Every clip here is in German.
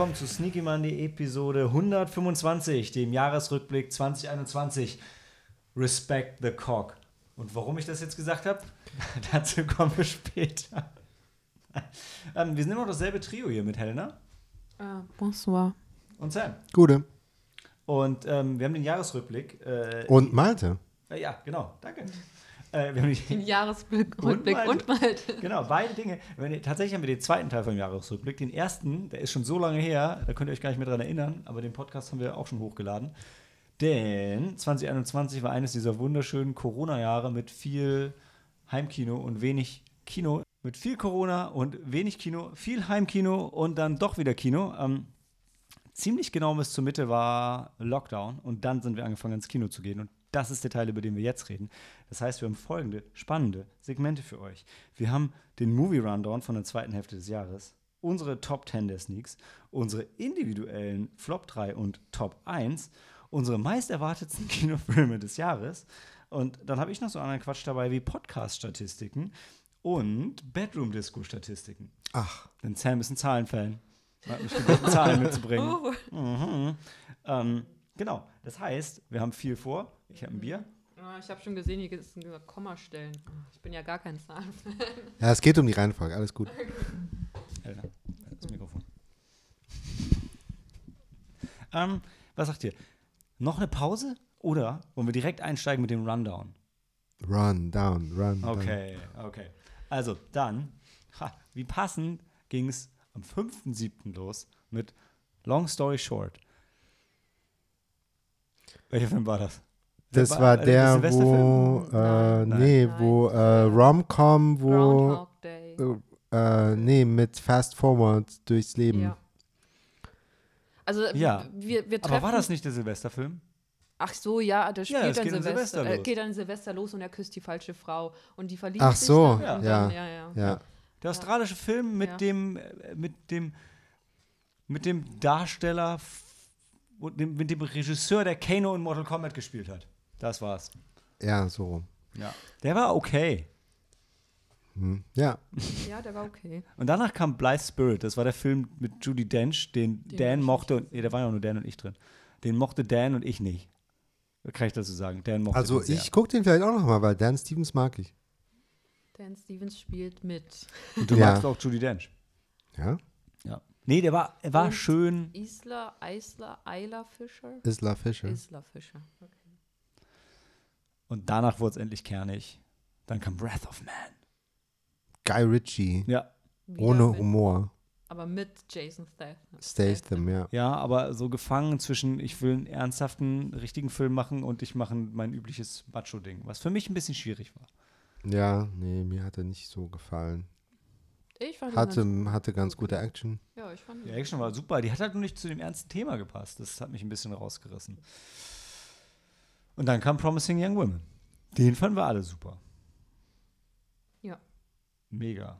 Willkommen zu Sneaky Monday Episode 125, dem Jahresrückblick 2021. Respect the Cock. Und warum ich das jetzt gesagt habe, dazu kommen wir später. ähm, wir sind immer noch dasselbe Trio hier mit Helena Ah, bonsoir. und Sam. Gute. Und ähm, wir haben den Jahresrückblick. Äh, Und Malte. äh, ja, genau, danke. Äh, Den Jahresrückblick Und und, Malte. Genau, beide Dinge. Wenn ihr- tatsächlich haben wir den zweiten Teil vom Jahresrückblick. Den ersten, der ist schon so lange her, da könnt ihr euch gar nicht mehr dran erinnern, aber den Podcast haben wir auch schon hochgeladen. Denn 2021 war eines dieser wunderschönen Corona-Jahre mit viel Heimkino und wenig Kino. Mit viel Corona und wenig Kino, viel Heimkino und dann doch wieder Kino. Ähm, ziemlich genau bis zur Mitte war Lockdown und dann sind wir angefangen ins Kino zu gehen. Und das ist der Teil, über den wir jetzt reden. Das heißt, wir haben folgende spannende Segmente für euch. Wir haben den Movie Rundown von der zweiten Hälfte des Jahres, unsere Top 10 der Sneaks, unsere individuellen Flop 3 und Top 1, unsere meist erwartetsten Kinofilme des Jahres. Und dann habe ich noch so anderen Quatsch dabei wie Podcast-Statistiken und Bedroom-Disco-Statistiken. Ach, Denn Sam ist ein Zahlenfan. Er Hat mich gebeten, Zahlen mitzubringen. Oh. Mhm. Ähm, genau. Das heißt, wir haben viel vor. Ich habe ein Bier. Ah, ich habe schon gesehen, hier ein Kommastellen. Ich bin ja gar kein Zahlenfan. ja, es geht um die Reihenfolge. Alles gut. Alter, das Mikrofon. ähm, was sagt ihr? Noch eine Pause? Oder wollen wir direkt einsteigen mit dem Rundown? Run, down, run. down. Okay, okay. Also dann, ha, wie passend ging es am 5.7. los mit Long Story Short. Welcher Film war das? Das war- war äh, der, Silvesterfilm? wo, äh, Nein. nee, Nein. wo äh, Rom-Com, wo, äh, nee, mit Fast Forward durchs Leben. Ja. Also Ja. wir, wir treffen. Aber war das nicht der Silvesterfilm? Ach so, ja, der spielt es dann geht an Silvester, Silvester äh, los. geht dann Silvester los und er küsst die falsche Frau und die verliebt Ach sich so, dann ja. Dann, ja, ja. Ja, Der australische Film mit Ja. dem, äh, mit dem, mit dem Darsteller mit dem Regisseur, der Kano in Mortal Kombat gespielt hat. Das war's. ja, so rum. Ja. Der war okay. Hm. Ja, Ja, der war okay. Und danach kam Blythe Spirit. Das war der Film mit Judy Dench, den, Den Dan mochte. Und, nee, da waren ja nur Dan und ich drin. Den mochte Dan und ich nicht. Kann ich dazu sagen? Dan mochte also ich gucke den vielleicht auch noch mal, weil Dan Stevens mag ich. Dan Stevens spielt mit. Und du Ja. magst auch Judy Dench. Ja? Ja. Nee, der war, er war Und- schön. Isla, Isla, Isla Fischer? Isla Fisher. Isla Fischer. Okay. Und danach wurde es endlich kernig. Dann kam Wrath of Man. Guy Ritchie. Ja. Wieder Ohne mit, Humor. Aber mit Jason Statham. Statham, ja. Ja, aber so gefangen zwischen, ich will einen ernsthaften, richtigen Film machen und ich mache mein übliches Macho-Ding, was für mich ein bisschen schwierig war. Ja, nee, mir hat er nicht so gefallen. Ich fand Hatte, ganz, hatte ganz gute Action. Ja, ich fand Die Action war super, die hat halt nur nicht zu dem ernsten Thema gepasst. Das hat mich ein bisschen rausgerissen. Und dann kam Promising Young Women. Den fanden wir alle super. Ja. Mega.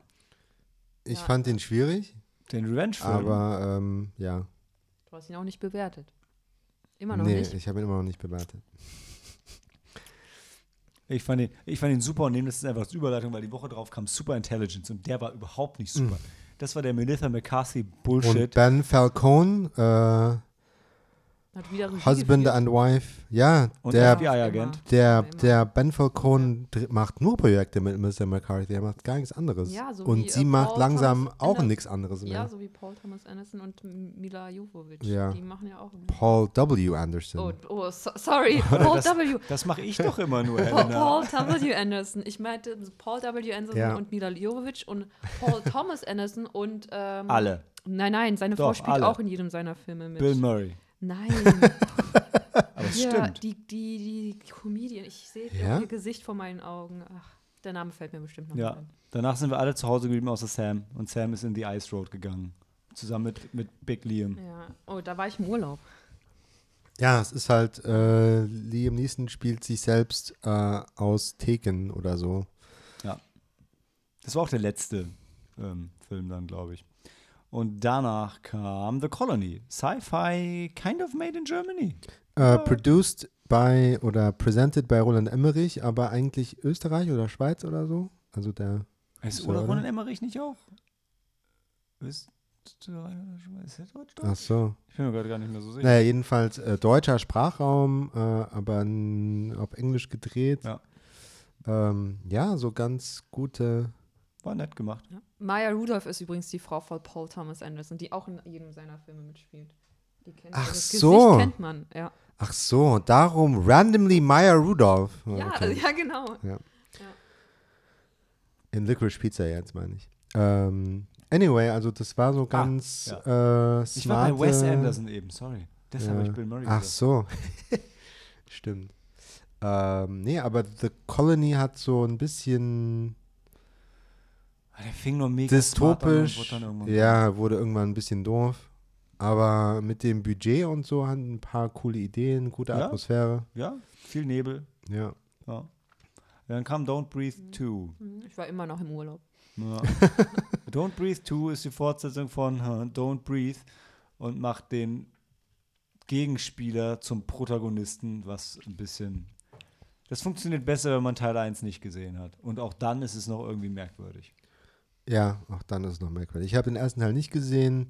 Ich Ja. fand den schwierig, Den Revenge-Film. aber ähm, ja. Du hast ihn auch nicht bewertet. Immer noch nee, nicht. ich habe ihn immer noch nicht bewertet. Ich fand, den, ich fand den super und nehme das jetzt einfach als Überleitung, weil die Woche drauf kam Super Intelligence und der war überhaupt nicht super. Das war der Melissa McCarthy Und Bullshit. Ben Falcone, äh, Husband geführt. and Wife, ja, Und der, FBI-Agent. der, der Ben Falcone dr- macht nur Projekte mit Mr. McCarthy, er macht gar nichts anderes. Ja, so und wie, sie äh, macht Paul langsam Thomas auch Anderson. nichts anderes mehr. Ja, so wie Paul Thomas Anderson und Mila Jovovich. Ja. Die machen ja auch immer. Paul W. Anderson. Oh, oh so, sorry. Paul das, W. das mache ich doch immer nur, Paul, W. Anderson. Ich meinte Paul W. Anderson Ja. und Mila Jovovich und Paul Thomas Anderson und ähm, Alle. Nein, nein, seine Frau spielt alle. auch in jedem seiner Filme mit. Bill Murray. Nein. Aber es ja, stimmt. die, die, die Comedian. Ich sehe Ja? ihr Gesicht vor meinen Augen. Ach, der Name fällt mir bestimmt noch Ja. ein. Danach sind wir alle zu Hause geblieben, außer Sam. Und Sam ist in die Ice Road gegangen. Zusammen mit, mit Big Liam. Ja. Oh, da war ich im Urlaub. Ja, es ist halt, äh, Liam Neeson spielt sich selbst äh, aus Taken oder so. Das war auch der letzte ähm, Film dann, glaube ich. Und danach kam The Colony. Sci-Fi, kind of made in Germany. Äh, produced by oder presented by Roland Emmerich, aber eigentlich Österreich oder Schweiz oder so. Also der Ist oder? Roland Emmerich nicht auch? Ist, Ist der Deutsch? Ach so. Ich bin mir gerade gar nicht mehr so sicher. Naja, jedenfalls äh, deutscher Sprachraum, äh, aber auf Englisch gedreht. Ja. Ähm, ja, so ganz gute. War nett gemacht. Ja. Maya Rudolph ist übrigens die Frau von Paul Thomas Anderson, die auch in jedem seiner Filme mitspielt. Die kennt Ach das so. Gesicht kennt man, ja. Ach so, darum randomly Maya Rudolph. Ja, Okay. ja genau. In Licorice Pizza jetzt, meine ich. Ähm, anyway, also das war so ganz äh, Ich war bei Wes Anderson eben, sorry. Deshalb habe Ja. ich Bill Murray Ach gesagt. so. Stimmt. Ähm, nee, aber The Colony hat so ein bisschen Ah, Der fing nur mega smart an und dystopisch. wurde Ja, wurde irgendwann ein bisschen doof. Aber mit dem Budget und so hatten ein paar coole Ideen, gute Ja. Atmosphäre. Ja, viel Nebel. Ja. Ja. Dann kam Don't Breathe 2. Mhm, Ich war immer noch im Urlaub. Ja. Don't Breathe 2 ist die Fortsetzung von huh, Don't Breathe und macht den Gegenspieler zum Protagonisten, was ein bisschen. Das funktioniert besser, wenn man Teil 1 nicht gesehen hat. Und auch dann ist es noch irgendwie merkwürdig. Ja, auch dann ist es noch merkwürdig. Ich habe den ersten Teil nicht gesehen.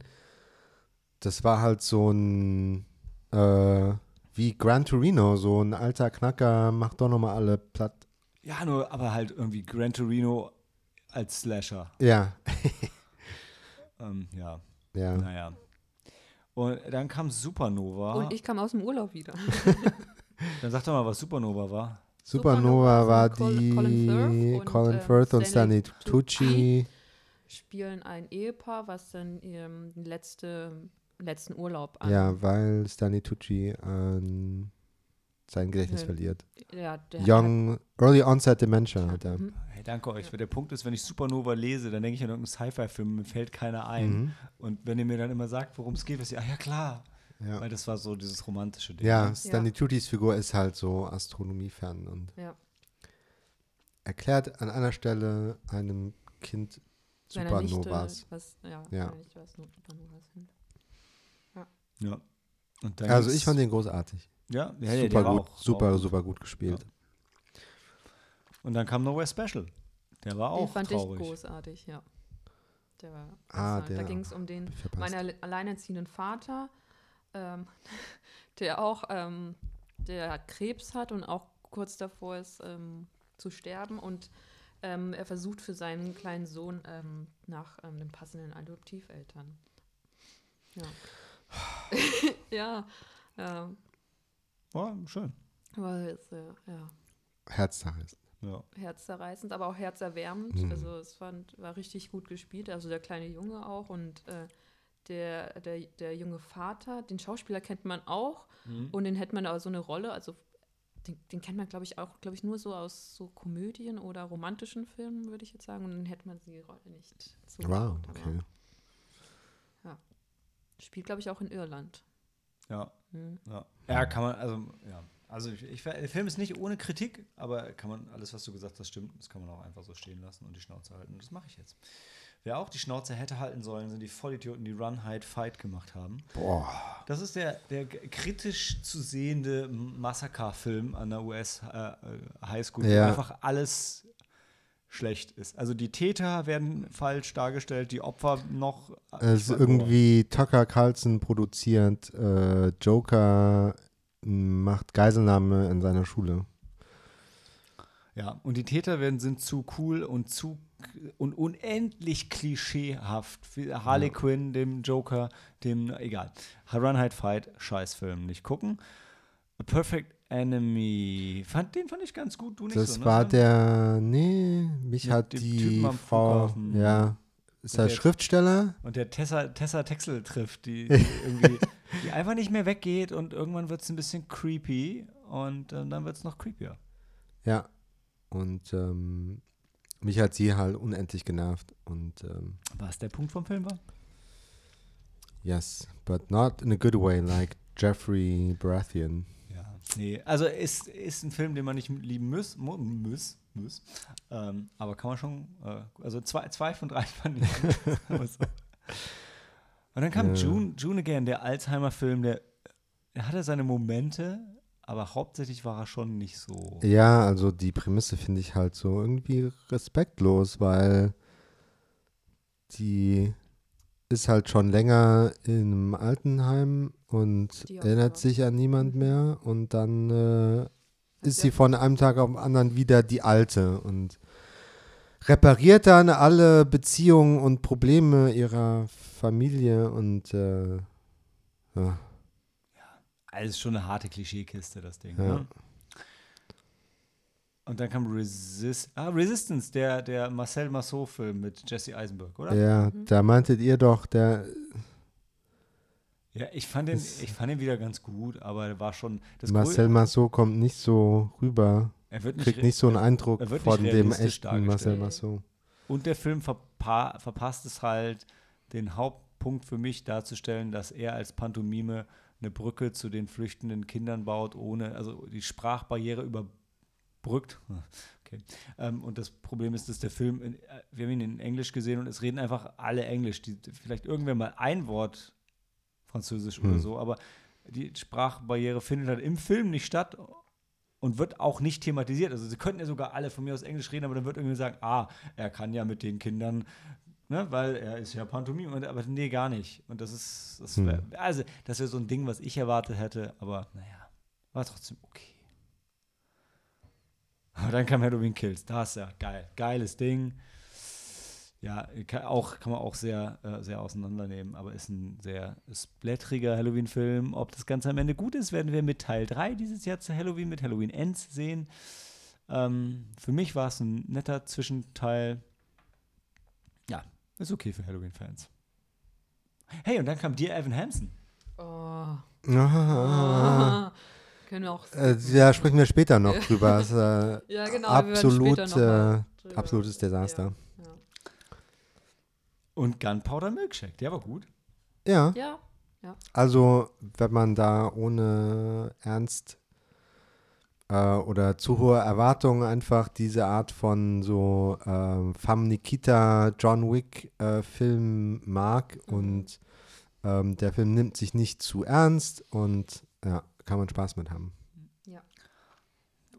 Das war halt so ein, äh, wie Gran Torino, so ein alter Knacker, macht doch nochmal alle platt. Ja, nur, aber halt irgendwie Gran Torino als Slasher. Ja, Ähm, ja, ja. naja. Und dann kam Supernova. Und ich kam aus dem Urlaub wieder. dann sag doch mal, was Supernova war. Supernova Supernova war von die Colin Firth und, Colin ähm, Firth und Stanley Stanley Tucci. Spielen ein Ehepaar, was dann ihren letzte, letzten Urlaub an. Ja, weil Stanley Tucci ähm, sein Gedächtnis Ja. verliert. ja der Young, Early Onset Dementia hat er. Mhm. Hey, danke euch. Weil Der Punkt ist, wenn ich Supernova lese, dann denke ich an irgendeinen Sci-Fi-Film, mir fällt keiner ein. Mhm. Und wenn ihr mir dann immer sagt, worum es geht, was ihr, ah ja klar. Ja. Weil das war so dieses romantische Ding. Ja? Stanley Tuccis Figur ist halt so astronomiefern und Ja. erklärt an einer Stelle einem Kind Supernovas. was, ja, Ja. Nichte, was Supernovas sind. Ja. Und dann Also ich fand den großartig. ja, ja, ja, der super war gut, auch, super, auch super gut gespielt. Und dann kam Nowhere Special. Der war Den auch fand traurig. ich großartig, ja. Der war Ah, großartig. Da der- ging es um den meinen alle- alleinerziehenden Vater, ähm, der auch ähm, der Krebs hat und auch kurz davor ist ähm, zu sterben und ähm, er versucht für seinen kleinen Sohn ähm, nach ähm, den passenden Adoptiveltern. Ja. ja, ähm, War schön. weil es, äh, ja, Herzzerreißend. Ja. herzzerreißend, aber auch herzerwärmend. Mhm. Also es fand, war richtig gut gespielt. Also der kleine Junge auch und äh, der, der, der junge Vater, den Schauspieler kennt man auch Mhm. und den hätte man aber so eine Rolle, also den, den kennt man, glaube ich, auch, glaube ich, nur so aus so Komödien oder romantischen Filmen, würde ich jetzt sagen. Und dann hätte man die Rolle nicht so Wow, okay. Spielt, glaube ich, auch in Irland. Ja. Hm. Ja. ja, kann man, also, ja. Also, ich, ich, der Film ist nicht ohne Kritik, aber kann man, alles, was du gesagt hast, stimmt. Das kann man auch einfach so stehen lassen und die Schnauze halten. Und das mache ich jetzt. Wer auch die Schnauze hätte halten sollen, sind die Vollidioten, die Run, Hide, Fight gemacht haben. Boah. Das ist der, der kritisch zu sehende Massaker-Film an der US-Highschool, Ja. wo einfach alles schlecht ist. Also die Täter werden falsch dargestellt, die Opfer noch. Es ist irgendwie Tucker Carlson produziert, äh, Joker macht Geiselnahme in seiner Schule. Ja, und die Täter werden, sind zu cool und zu und unendlich klischeehaft. Harley Quinn, dem Joker, dem, egal. Run, Hide, Fight, Scheißfilm, nicht gucken. A Perfect Enemy, fand, den fand ich ganz gut, du nicht Das so, ne? war Sven? der, nee, mich Mit hat die Frau, Flughafen. ja, ist er der- Schriftsteller? Und der Tessa, Tessa Texel trifft, die, die irgendwie, die einfach nicht mehr weggeht und irgendwann wird es ein bisschen creepy und äh, dann wird es noch creepier. Ja. Und ähm, mich hat sie halt unendlich genervt. Und ähm, Was der Punkt vom Film war? yes, but not in a good way, like Jeffrey Baratheon. Ja. Nee, also ist, ist ein Film, den man nicht lieben muss, mu- muss, muss. Ähm, aber kann man schon, äh, also zwei, zwei von drei fand ich. so. Und dann kam Ja. June, June Again, der Alzheimer-Film, der, der hatte seine Momente, aber hauptsächlich war er schon nicht so. Ja, also die Prämisse finde ich halt so irgendwie respektlos, weil die ist halt schon länger im Altenheim und erinnert sich an niemand mehr und dann äh, ist ja- sie von einem Tag auf den anderen wieder die Alte und repariert dann alle Beziehungen und Probleme ihrer Familie und äh, ja, Also schon eine harte Klischeekiste, das Ding. Ja. Ne? Und dann kam Resist ah, Resistance, der, der Marcel Marceau-Film mit Jesse Eisenberg, oder? ja, Mhm. da meintet ihr doch, der Ja, ich fand den, ich fand den wieder ganz gut, aber er war schon das Marcel Marceau kommt nicht so rüber, er wird nicht, kriegt nicht so einen Eindruck er von dem echten. Marcel. Marceau. Und der Film verpa verpasst es halt, den Hauptpunkt für mich darzustellen, dass er als Pantomime eine Brücke zu den flüchtenden Kindern baut, ohne, also die Sprachbarriere überbrückt. Okay. Ähm, und das Problem ist, dass der Film, in, äh, wir haben ihn in Englisch gesehen und es reden einfach alle Englisch. Die, vielleicht irgendwer mal ein Wort Französisch oder Hm. so, aber die Sprachbarriere findet halt im Film nicht statt und wird auch nicht thematisiert. Also sie könnten ja sogar alle von mir aus Englisch reden, aber dann wird irgendwie sagen, ah, er kann ja mit den Kindern, ne, weil er ist ja Pantomime, und- aber nee, gar nicht. Und das ist, das Hm. wär, also das wäre so ein Ding, was ich erwartet hätte, aber naja, war trotzdem okay. Aber dann kam Halloween Kills, das ist ja geil, geiles Ding. Ja, kann, auch, kann man auch sehr, äh, sehr auseinandernehmen, aber ist ein sehr splatteriger Halloween-Film. Ob das Ganze am Ende gut ist, werden wir mit Teil 3 dieses Jahr zu Halloween, mit Halloween Ends sehen. Ähm, für mich war es ein netter Zwischenteil. Ja, ist okay für Halloween-Fans. Hey, und dann kam Dear Evan Hansen. Oh. Ah, Können wir auch. äh, da sprechen wir später noch drüber. Das äh, ja, genau. absolut, äh, absolutes Desaster. Ja. Und Gunpowder Milkshake, der war gut. Ja, Ja. ja. also wenn man da ohne Ernst äh, oder zu hohe Erwartungen einfach diese Art von so ähm, Fam Nikita, John Wick äh, Film mag Mhm. und ähm, der Film nimmt sich nicht zu ernst und ja, kann man Spaß mit haben.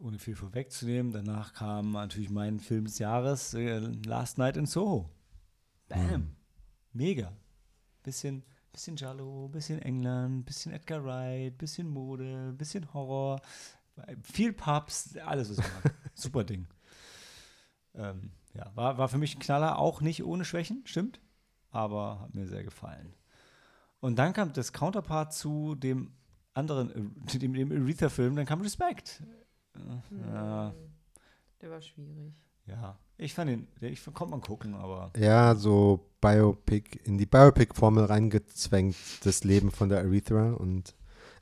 Ohne viel vorwegzunehmen. Danach kam natürlich mein Film des Jahres, äh, Last Night in Soho. Bam. Mega. Bisschen, bisschen Jallo, bisschen England, bisschen Edgar Wright, bisschen Mode, bisschen Horror, viel Pubs, alles was ich mag. Super Ding. Ähm, ja, war, war für mich ein Knaller, auch nicht ohne Schwächen, stimmt, aber hat mir sehr gefallen. Und dann kam das Counterpart zu dem anderen, äh, zu dem, dem Aretha-Film, dann kam Respect. Ja, Hm. Der war schwierig. ja. Ich fand den, der- ich konnte man gucken, aber Ja, so Biopic, in die Biopic-Formel reingezwängt, das Leben von der Aretha. Und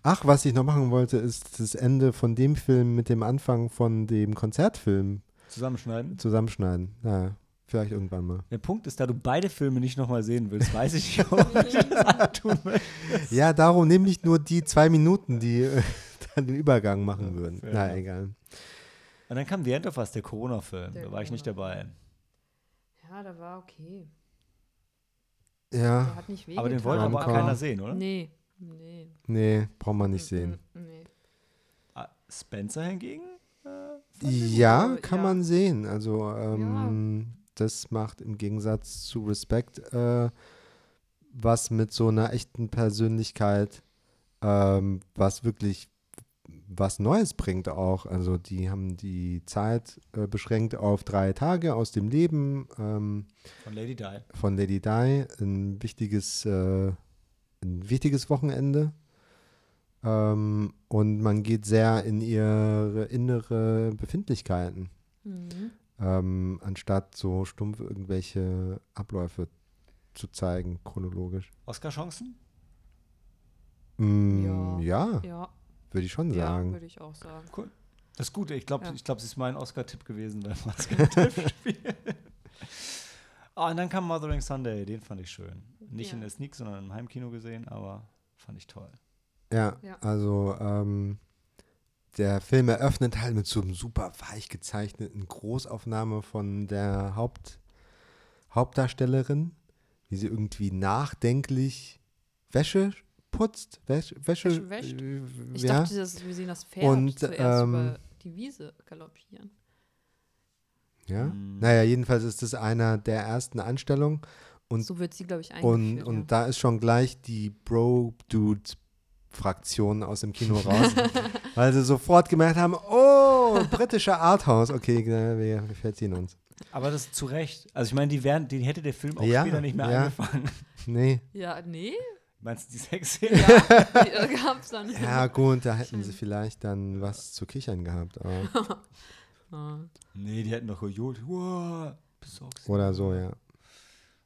ach, was ich noch machen wollte, ist das Ende von dem Film mit dem Anfang von dem Konzertfilm zusammenschneiden. zusammenschneiden. Ja, vielleicht irgendwann mal. Der Punkt ist, da du beide Filme nicht nochmal sehen willst, weiß ich nicht, ob ich das. Ja, darum nämlich nur die zwei Minuten, die äh, dann den Übergang machen würden. Na, enough. egal. Und dann kam The End of Us, der Corona-Film. Da war ich nicht dabei. Ja, der war okay. Ja, Der hat nicht wehgetan. Aber den wollte aber keiner sehen, oder? Nee. Nee. nee, braucht man nicht sehen. Mm, Nee. Ah, Spencer hingegen? Äh, Ja, aber kann ja. man sehen. Also ähm, das macht im Gegensatz zu Respect äh, was mit so einer echten Persönlichkeit, ähm, was wirklich was Neues bringt auch. Also die haben die Zeit äh, beschränkt auf drei Tage aus dem Leben ähm, Von Lady Di. von Lady Di. Ein wichtiges, äh, ein wichtiges Wochenende. Ähm, und man geht sehr in ihre innere Befindlichkeiten Mhm. ähm, anstatt so stumpf irgendwelche Abläufe zu zeigen, chronologisch. Oscar-Chancen? Mm, ja, Ja, würde ich schon ja sagen. würde ich auch sagen. Das ist gut. Ich glaube, Ja. ich glaub, es ist mein Oscar-Tipp gewesen beim Oscar-Tipp-Spiel. Ah, und dann kam Mothering Sunday. Den fand ich schön. Nicht Ja. in der Sneak, sondern im Heimkino gesehen, aber fand ich toll. ja, Ja. also ähm, der Film eröffnet halt mit so einem super weich gezeichneten Großaufnahme von der Haupt, Hauptdarstellerin, wie sie irgendwie nachdenklich Wäsche putzt, Wäsche, Wäsche, Wäsche wäscht? äh, Ich ja. dachte, dass wir sehen das Pferd Und, zuerst ähm, über die Wiese galoppieren. Ja. Mm. Naja, jedenfalls ist das einer der ersten Anstellungen. Und- so wird sie, glaube ich, Und, eingeführt. und ja. da ist schon gleich die Bro-Dude-Fraktion aus dem Kino raus, weil sie sofort gemerkt haben, oh, britischer Arthouse, okay, wir, wir verziehen uns. Aber das zu Recht. Also ich meine, die, wären, die hätte der Film auch Ja, später nicht mehr ja. angefangen. Nee, ja, nee, Meinst du die Sexszene? ja, die äh, gab's dann. ja gut, da hätten sie vielleicht dann was zu kichern gehabt, aber. Nee, die hätten doch gejohlt. Wow, oder so, ja.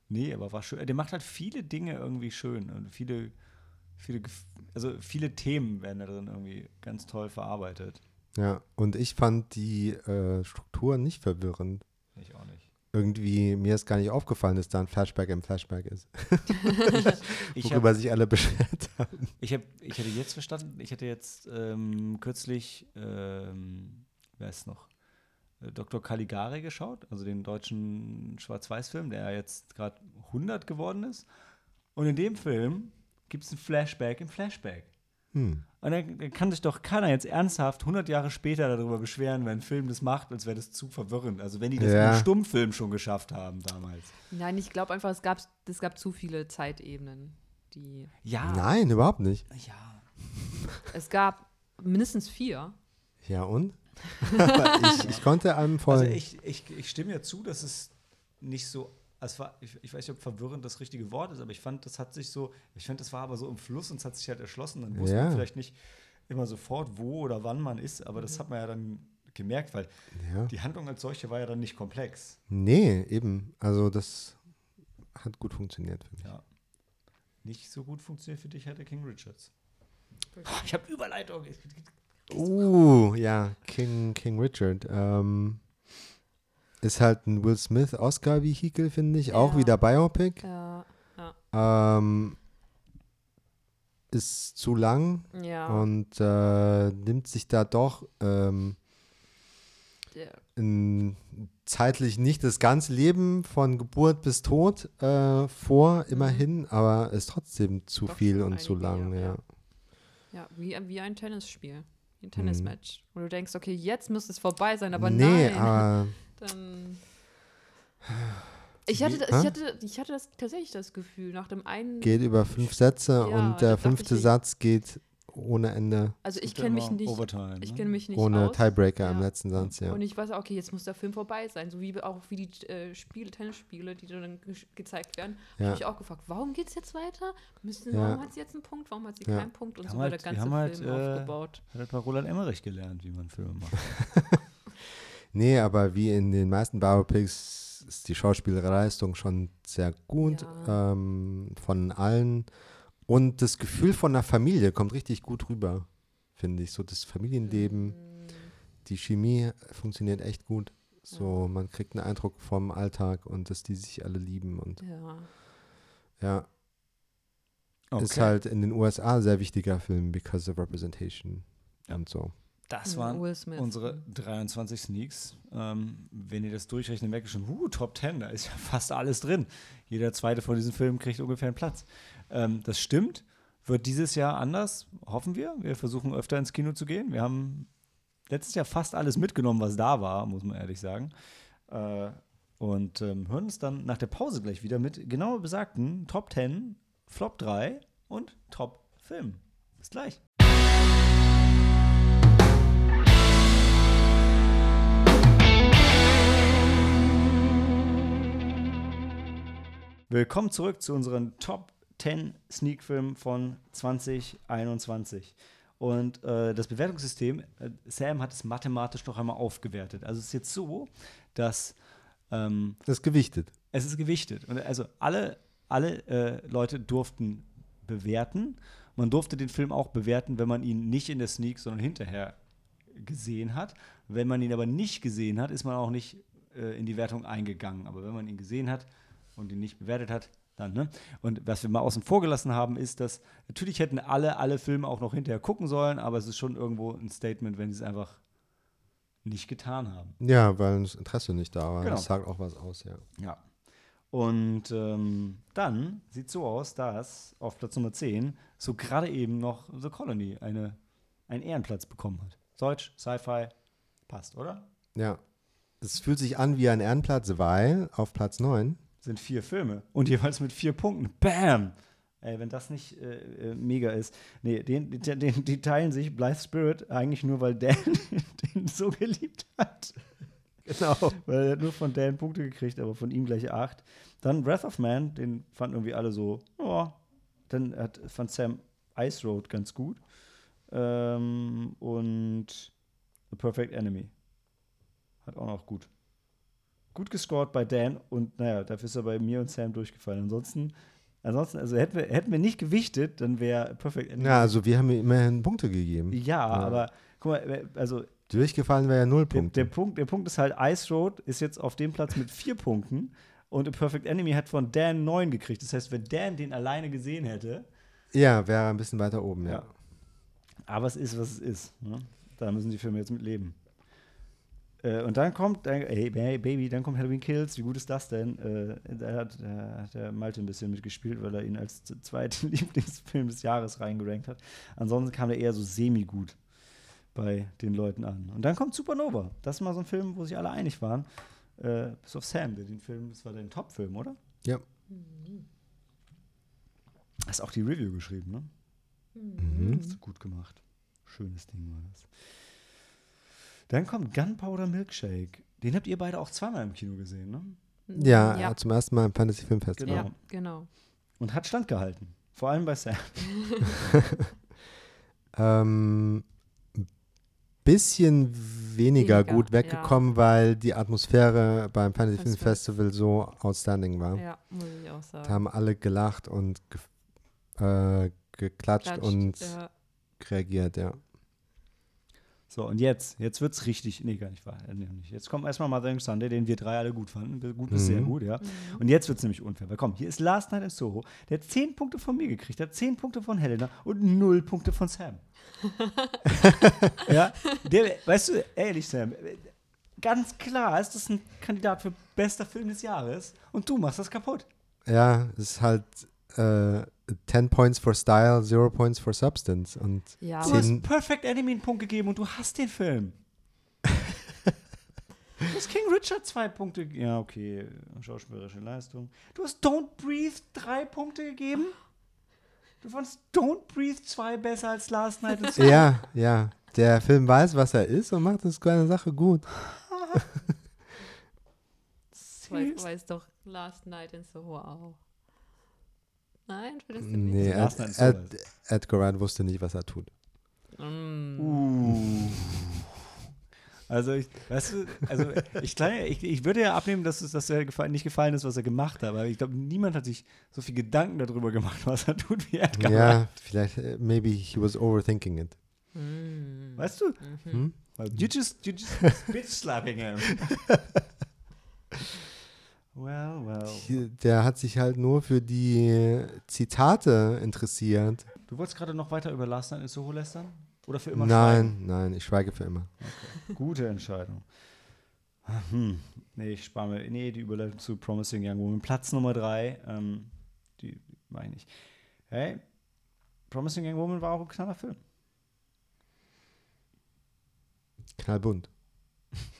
Nee, aber war schön. Der macht halt viele Dinge irgendwie schön und viele, viele, also viele Themen werden da drin irgendwie ganz toll verarbeitet. Ja, und ich fand die äh, Struktur nicht verwirrend. Ich auch nicht. Irgendwie, mir ist gar nicht aufgefallen, dass da ein Flashback im Flashback ist, Ich worüber habe sich alle beschwert haben. ich hab, ich hätte jetzt verstanden, ich hätte jetzt ähm, kürzlich, ähm, wer ist noch? Äh, Dr. Caligari geschaut, also den deutschen Schwarz-Weiß-Film, der jetzt gerade 100 geworden ist. Und in dem Film gibt es ein Flashback im Flashback. Hm. Und dann dann kann sich doch keiner jetzt ernsthaft 100 Jahre später darüber beschweren, wenn ein Film das macht, als wäre das zu verwirrend. Also wenn die das Ja. im Stummfilm schon geschafft haben damals. Nein, ich glaube einfach, es gab, es gab zu viele Zeitebenen. Die, Ja. Nein, überhaupt nicht. Ja. es gab mindestens vier. Ja, und? Ich, ich konnte einem folgen. Also ich, ich, ich stimme ja zu, dass es nicht so, es war, ich, ich weiß nicht, ob verwirrend das richtige Wort ist, aber ich fand, das hat sich so, ich fand, das war aber so im Fluss und es hat sich halt erschlossen. Dann wusste Ja. man vielleicht nicht immer sofort, wo oder wann man ist, aber das hat man ja dann gemerkt, weil ja. die Handlung als solche war ja dann nicht komplex. Nee, eben. Also das hat gut funktioniert für mich. Ja. Nicht so gut funktioniert für dich hätte King Richards. Ich habe Überleitung. Uh, ja, King, King Richard. Ähm, ist halt ein Will Smith Oscar-Vehikel, finde ich. Auch Ja. wieder Biopic. Ja, Ähm, ist zu lang ja. und äh, nimmt sich da doch ähm, in, zeitlich nicht das ganze Leben von Geburt bis Tod äh, vor, immerhin, aber ist trotzdem zu Mhm. Doch viel und zu lang, ja, ja. ja. ja, wie, wie ein Tennisspiel. Wie ein Tennismatch. Wo du denkst, okay, jetzt müsste es vorbei sein, aber nee, nein. aber Dann. Ich hatte, das- ich, hatte, ich hatte das tatsächlich das Gefühl, nach dem einen. geht über fünf Sätze Ja, und der fünfte ich- Satz geht ohne Ende, also ich kenne mich nicht. Overtime, Ich ne? kenne mich nicht ohne aus. Tiebreaker im Ja. letzten Satz, ja. Und ich weiß, okay, jetzt muss der Film vorbei sein. So wie auch wie die äh, Spiele, Tennisspiele, die dann ge gezeigt werden. Ja. Habe ich auch gefragt, warum geht es jetzt weiter? Müssen, Ja. Warum hat sie jetzt einen Punkt? Warum hat sie Ja. keinen Punkt? Und so haben war halt- der wir ganze haben halt, Film äh, aufgebaut. Hat halt bei Roland Emmerich gelernt, wie man Filme macht. Nee, aber wie in den meisten Biopics ist die Schauspielleistung schon sehr gut Ja. ähm, von allen. Und das Gefühl von einer Familie kommt richtig gut rüber, finde ich. So das Familienleben, Mm, die Chemie funktioniert echt gut. So, man kriegt einen Eindruck vom Alltag und dass die sich alle lieben. Und Ja. ja, Okay. ist halt in den USA ein sehr wichtiger Film, because of representation Ja. und so. das waren unsere 23 Sneaks. Ähm, wenn ihr das durchrechnet, merkt ihr schon, uh, Top 10, da ist ja fast alles drin. Jeder zweite von diesen Filmen kriegt ungefähr einen Platz. Ähm, das stimmt. Wird dieses Jahr anders, hoffen wir. Wir versuchen öfter ins Kino zu gehen. Wir haben letztes Jahr fast alles mitgenommen, was da war, muss man ehrlich sagen. Äh, und ähm, hören uns dann nach der Pause gleich wieder mit genau besagten Top 10, Flop 3 und Top Film. Bis gleich. Willkommen zurück zu unseren Top 10 Sneak-Filmen von 2021. Und äh, das Bewertungssystem, äh, Sam hat es mathematisch noch einmal aufgewertet. Also es ist jetzt so, dass ähm, Das ist gewichtet. es ist gewichtet. Und also alle, alle äh, Leute durften bewerten. Man durfte den Film auch bewerten, wenn man ihn nicht in der Sneak, sondern hinterher gesehen hat. Wenn man ihn aber nicht gesehen hat, ist man auch nicht äh, in die Wertung eingegangen. Aber wenn man ihn gesehen hat und ihn nicht bewertet hat, dann, ne? Und was wir mal außen vor gelassen haben, ist, dass natürlich hätten alle alle Filme auch noch hinterher gucken sollen, aber es ist schon irgendwo ein Statement, wenn sie es einfach nicht getan haben. Ja, weil das Interesse nicht da war. Genau. Das sagt auch was aus, ja. Ja. Und ähm, dann sieht so aus, dass auf Platz Nummer 10 so gerade eben noch The Colony eine, einen Ehrenplatz bekommen hat. Deutsch, Sci-Fi, passt, oder? Ja. Es fühlt sich an wie ein Ehrenplatz, weil auf Platz 9 sind vier Filme und jeweils mit vier Punkten. Bam! Ey, wenn das nicht äh, äh, mega ist. Nee, den, den, den, die teilen sich Blythe Spirit eigentlich nur, weil Dan den so geliebt hat. Genau. Weil er hat nur von Dan Punkte gekriegt, aber von ihm gleich acht. Dann Breath of Man, den fanden irgendwie alle so, oh. Dann hat, fand Sam Ice Road ganz gut. Ähm, und The Perfect Enemy. Hat auch noch gut. Gut gescored bei Dan und naja, dafür ist er bei mir und Sam durchgefallen. Ansonsten, ansonsten, also hätten wir, hätten wir nicht gewichtet, dann wäre Perfect Enemy. Ja, also wir haben ihm immerhin Punkte gegeben. ja, aber guck mal, also Durchgefallen wäre ja null der, Punkte. der, Punkt, der Punkt ist halt, Ice Road ist jetzt auf dem Platz mit vier Punkten und A Perfect Enemy hat von Dan neun gekriegt. Das heißt, wenn Dan den alleine gesehen hätte, ja, wäre ein bisschen weiter oben, ja. Ja. aber es ist, was es ist. Ne? Da müssen die Filme jetzt mit leben. Äh, und dann kommt, dann, hey, hey, Baby, dann kommt Halloween Kills. Wie gut ist das denn? Äh, da hat, da hat der Malte ein bisschen mitgespielt, weil er ihn als zweiten Lieblingsfilm des Jahres reingerankt hat. Ansonsten kam der eher so semi-gut bei den Leuten an. Und dann kommt Supernova. Das ist mal so ein Film, wo sich alle einig waren. Äh, bis auf Sam, der den Film, das war dein Top-Film, oder? Ja. Hast auch die Review geschrieben, ne? Mhm. Hast du gut gemacht. Schönes Ding war das. Dann kommt Gunpowder Milkshake. Den habt ihr beide auch zweimal im Kino gesehen, ne? Ja, ja. zum ersten Mal im Fantasy Film Festival. Genau. Ja, genau. Und hat standgehalten. Vor allem bei Sam. Ähm, bisschen weniger, Weniger, gut weggekommen, weil die Atmosphäre beim Fantasy Film Festival. So outstanding war. Ja, muss ich auch Da sagen. haben alle gelacht und ge äh, geklatscht Klatscht, und ja. reagiert, ja. So, und jetzt, jetzt wird's richtig, nee, gar nicht wahr. äh, nee, nicht. Jetzt kommt erstmal Mother Sunday, den wir drei alle gut fanden. Gut bis Mhm. sehr gut, ja. Und jetzt wird's nämlich unfair. Weil komm, hier ist Last Night in Soho. Der hat 10 Punkte von mir gekriegt, der hat 10 Punkte von Helena und 0 Punkte von Sam. ja, der, weißt du, ehrlich, Sam, ganz klar ist das ein Kandidat für bester Film des Jahres und du machst das kaputt. Ja, es ist halt äh, 10 Points for Style, 0 Points for Substance. Und Ja, Du hast Perfect Enemy einen Punkt gegeben und du hast den Film. du hast King Richard zwei Punkte. Ja, okay. Schauspielerische Leistung. Du hast Don't Breathe drei Punkte gegeben. Du fandst Don't Breathe zwei besser als Last Night in Soho. ja, ja, der Film weiß, was er ist und macht das kleine Sache gut. weiß, weiß doch Last Night in Soho auch. Nein, findest du Nee, nicht? Ed, in Ed, Edgar Wright wusste nicht, was er tut. Mm. Uh. Also, ich, weißt du, also ich, ich, ich würde ja abnehmen, dass es dass er gefallen, nicht gefallen ist, was er gemacht hat, aber ich glaube, niemand hat sich so viel Gedanken darüber gemacht, was er tut, wie Edgar. Wright. Ja, vielleicht, äh, maybe he was overthinking it. Mm. Weißt du? Hm? You just, you just bitch slapping him. well, well. Der hat sich halt nur für die Zitate interessiert. Du wolltest gerade noch weiter über Last Night in Soho lästern? Oder für immer Nein, nein, ich schweige für immer. schweigen? Gute Entscheidung. Hm. Nee, ich spare mir. Nee, die Überleitung zu Promising Young Woman. Platz Nummer drei. Ähm, die meine ich. Hey, Promising Young Woman war auch ein knaller Film. Knallbunt.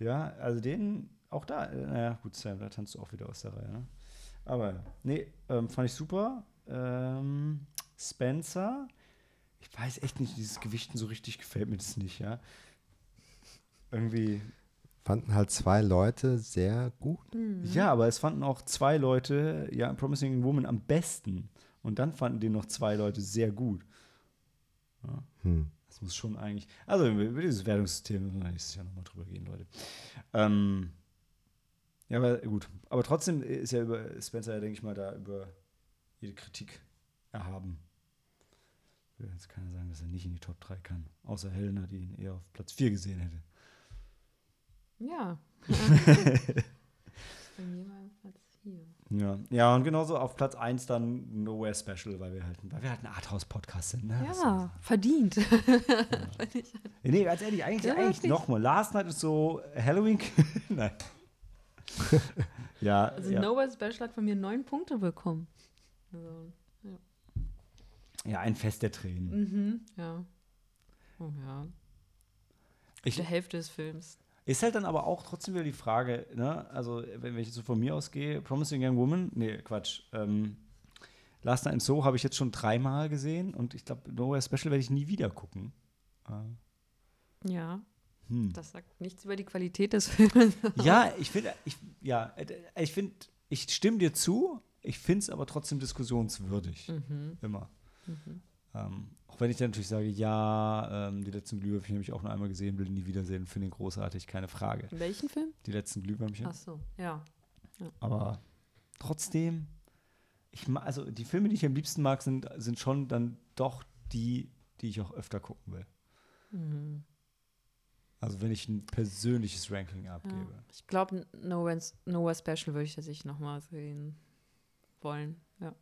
Ja, also den, auch da, äh, naja, gut, Sam, da tanzt du auch wieder aus der Reihe, ne? Aber ja. nee, ähm, fand ich super. Ähm, Spencer, ich weiß echt nicht, dieses Gewichten so richtig gefällt mir das nicht, ja. Irgendwie, Fanden halt zwei Leute sehr gut. Mhm. ja, aber es fanden auch zwei Leute, ja, Promising Woman am besten. Und dann fanden den noch zwei Leute sehr gut. Hm. Das muss schon eigentlich. Also über über dieses Wertungssystem müssen wir nächstes Jahr nochmal drüber gehen, Leute. Ähm, ja, aber gut. Aber trotzdem ist ja über Spencer, ja, denke ich mal, da über jede Kritik erhaben. Will jetzt keiner sagen, dass er nicht in die Top 3 kann. Außer Helena, die ihn eher auf Platz 4 gesehen hätte. Ja. Bei mir war Platz 4. Ja, ja und genauso auf Platz 1 dann Nowhere Special, weil wir halt, weil wir halt ein Arthouse-Podcast sind. Ne? Soll man Ja, verdient. Nee, ganz ehrlich, eigentlich, Ja, eigentlich nochmal. Last Night ist so Halloween. Nein. Ja, Also ja. Nowhere Special hat von mir neun Punkte bekommen. Also, ja, ein Fest der Tränen. mhm, ja. Oh ja. Ich, Der Hälfte des Films. Ist halt dann aber auch trotzdem wieder die Frage, ne? Also, wenn, wenn ich so von mir ausgehe, Promising Young Woman, nee, Quatsch. Ähm, Last Night in Soho habe ich jetzt schon dreimal gesehen und ich glaube, Nowhere Special werde ich nie wieder gucken. Äh, Ja, hm. das sagt nichts über die Qualität des Films. Ja, ich finde, ich, ja, äh, ich finde, ich stimme dir zu, ich finde es aber trotzdem diskussionswürdig. Mhm. Immer. Ähm, auch wenn ich dann natürlich sage, ja, ähm, die letzten Glühwürmchen habe ich auch nur einmal gesehen, will nie wiedersehen, finde ihn großartig, keine Frage. Welchen Film? Die letzten Glühwürmchen. Ach so, ja. Aber trotzdem, ich also die Filme, die ich am liebsten mag, sind, sind schon dann doch die, die ich auch öfter gucken will. Mhm. Also wenn ich ein persönliches Ranking ja. abgebe. Ich glaube, Nowhere, Nowhere Special würde ich tatsächlich nochmal sehen wollen. Ja.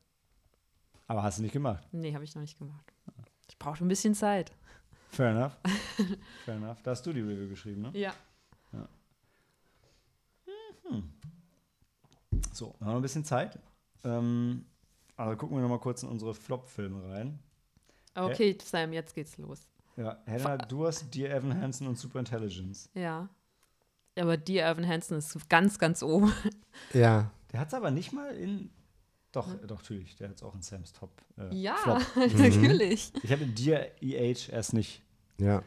Aber hast du nicht gemacht. Nee, habe ich noch nicht gemacht. Ich brauche ein bisschen Zeit. Fair enough. Fair enough. Da hast du die Review geschrieben, ne? Ja. So, wir haben noch ein bisschen Zeit. Ähm, also gucken wir noch mal kurz in unsere Flop-Filme rein. Okay, Sam, jetzt geht's los. Ja, Helena, du hast Dear Evan Hansen und Superintelligence. Ja. Aber Dear Evan Hansen ist ganz, ganz oben. Ja, Der hat es aber nicht mal in. Doch, äh, doch, natürlich. Der hat es auch in Sams Top. Äh, Ja, Flop. natürlich. Ich habe in Dear EH erst nicht. ja.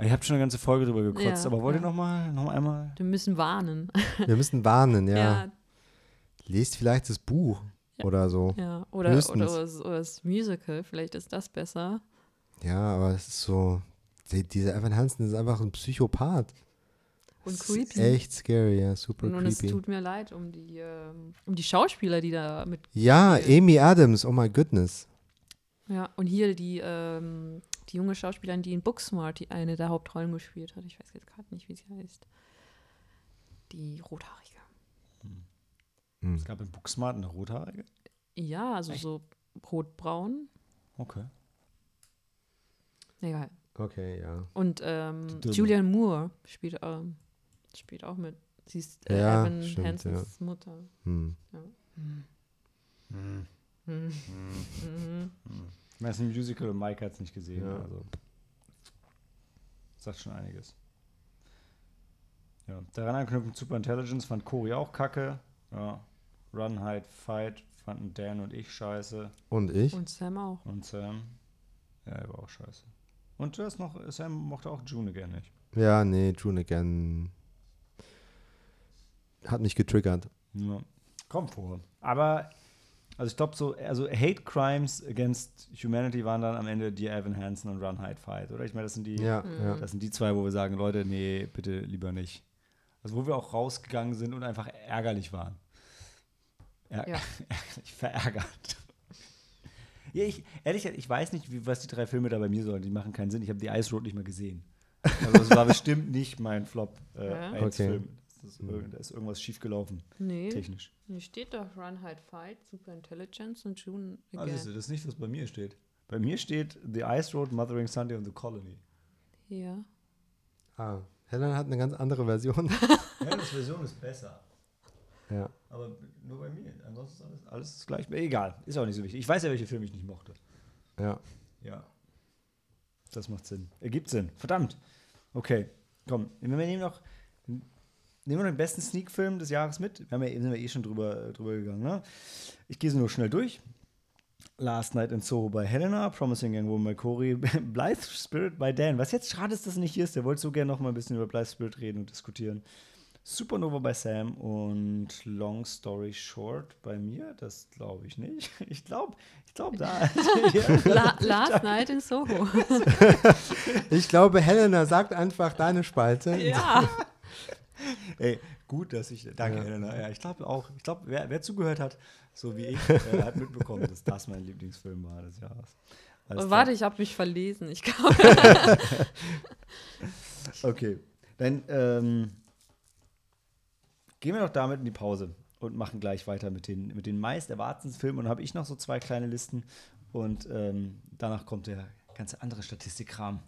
Ihr habt schon eine ganze Folge drüber gekotzt, Ja, aber wollt ihr ja. noch mal, noch mal einmal? Wir müssen warnen. Wir müssen warnen, ja. Ja, Lest vielleicht das Buch Ja. oder so. ja. Oder, Höchstens. oder, das- oder das Musical, vielleicht ist das besser. Ja, aber es ist so. die- Dieser Evan Hansen ist einfach ein Psychopath. Und Das creepy. Ist echt scary, ja, super Und es creepy. tut mir leid um die, ähm, um die Schauspieler, die da mit. Ja, spielen. Amy Adams, oh my goodness. Ja, und hier die, ähm, die junge Schauspielerin, die in Booksmart die eine der Hauptrollen gespielt hat. Ich weiß jetzt gerade nicht, wie sie heißt. Die rothaarige. Hm. Es gab in Booksmart eine rothaarige. Ja, also so rotbraun. Okay. Egal. Okay, ja. Und ähm. Julianne Moore spielt, ähm, spielt auch mit. Sie ist äh, Ja, Evan stimmt, Hansens Mutter. Hm. Ja. Hm. Mhm. Hm. Ich meine, es ist ein Musical und Mike hat es nicht gesehen. Ja. Also sagt schon einiges. Ja, daran anknüpfend Superintelligence fand Cory auch kacke. Ja. Run, Hide, Fight fanden Dan und ich scheiße. Und ich? Und Sam auch. Und Sam. Ja, er war auch scheiße. Und du hast noch, Sam mochte auch June gerne nicht. Ja, nee, June Again hat mich getriggert. Ja. Kommt vor. Aber, also ich glaube so, also Hate Crimes Against Humanity waren dann am Ende die Evan Hansen und Run, Hide, Fight, oder? Ich meine, das sind die, Ja, Mhm. ja. das sind die zwei, wo wir sagen, Leute, nee, bitte lieber nicht. Also wo wir auch rausgegangen sind und einfach ärgerlich waren. Ärg Ja. ärgerlich, verärgert. Ja, ich, ehrlich gesagt, ich weiß nicht, wie, was die drei Filme da bei mir sollen. Die machen keinen Sinn. Ich habe die Ice Road nicht mal gesehen. Also das war bestimmt nicht mein Flop äh, Ja? 1 Okay. Film. Das ist, da ist irgendwas schiefgelaufen, Nee. technisch. Hier steht doch Run, Hide, Fight, Super Intelligence und June Ah, Again. du, das ist nicht, was bei mir steht. Bei mir steht The Ice Road, Mothering Sunday und The Colony. Hier. Ah, Helen hat eine ganz andere Version. Helens Version ist besser. ja. Aber nur bei mir. Ansonsten ist alles, alles gleich. Egal, ist auch nicht so wichtig. Ich weiß ja, welche Filme ich nicht mochte. Ja. Ja. Das macht Sinn. Ergibt Sinn. Verdammt. Okay, komm. Wir nehmen noch, nehmen wir noch den besten Sneak-Film des Jahres mit. Wir haben ja, sind wir eh schon drüber, drüber gegangen. Ne? Ich gehe sie nur schnell durch. Last Night in Soho bei Helena, Promising Young Woman bei Cory, Blythe Spirit bei Dan. Was jetzt schade ist, dass er nicht hier ist. Der wollte so gerne noch mal ein bisschen über Blythe Spirit reden und diskutieren. Supernova bei Sam und Long Story Short bei mir. Das glaube ich nicht. Ich glaube, ich glaube da. La Last Night in Soho. Ich glaube, Helena sagt einfach deine Spalte. ja. Ey, gut, dass ich. Danke, Ja. Helena. Ja, ich glaube auch. Ich glaube, wer, wer zugehört hat, so wie ich, äh, hat mitbekommen, dass das mein Lieblingsfilm war des Jahres. Alles Oh, klar. warte, ich habe mich verlesen. Ich glaube. Okay. Dann ähm, gehen wir doch damit in die Pause und machen gleich weiter mit den, mit den meist Filmen. Und dann habe ich noch so zwei kleine Listen. Und ähm, danach kommt der ganze andere Statistikkram.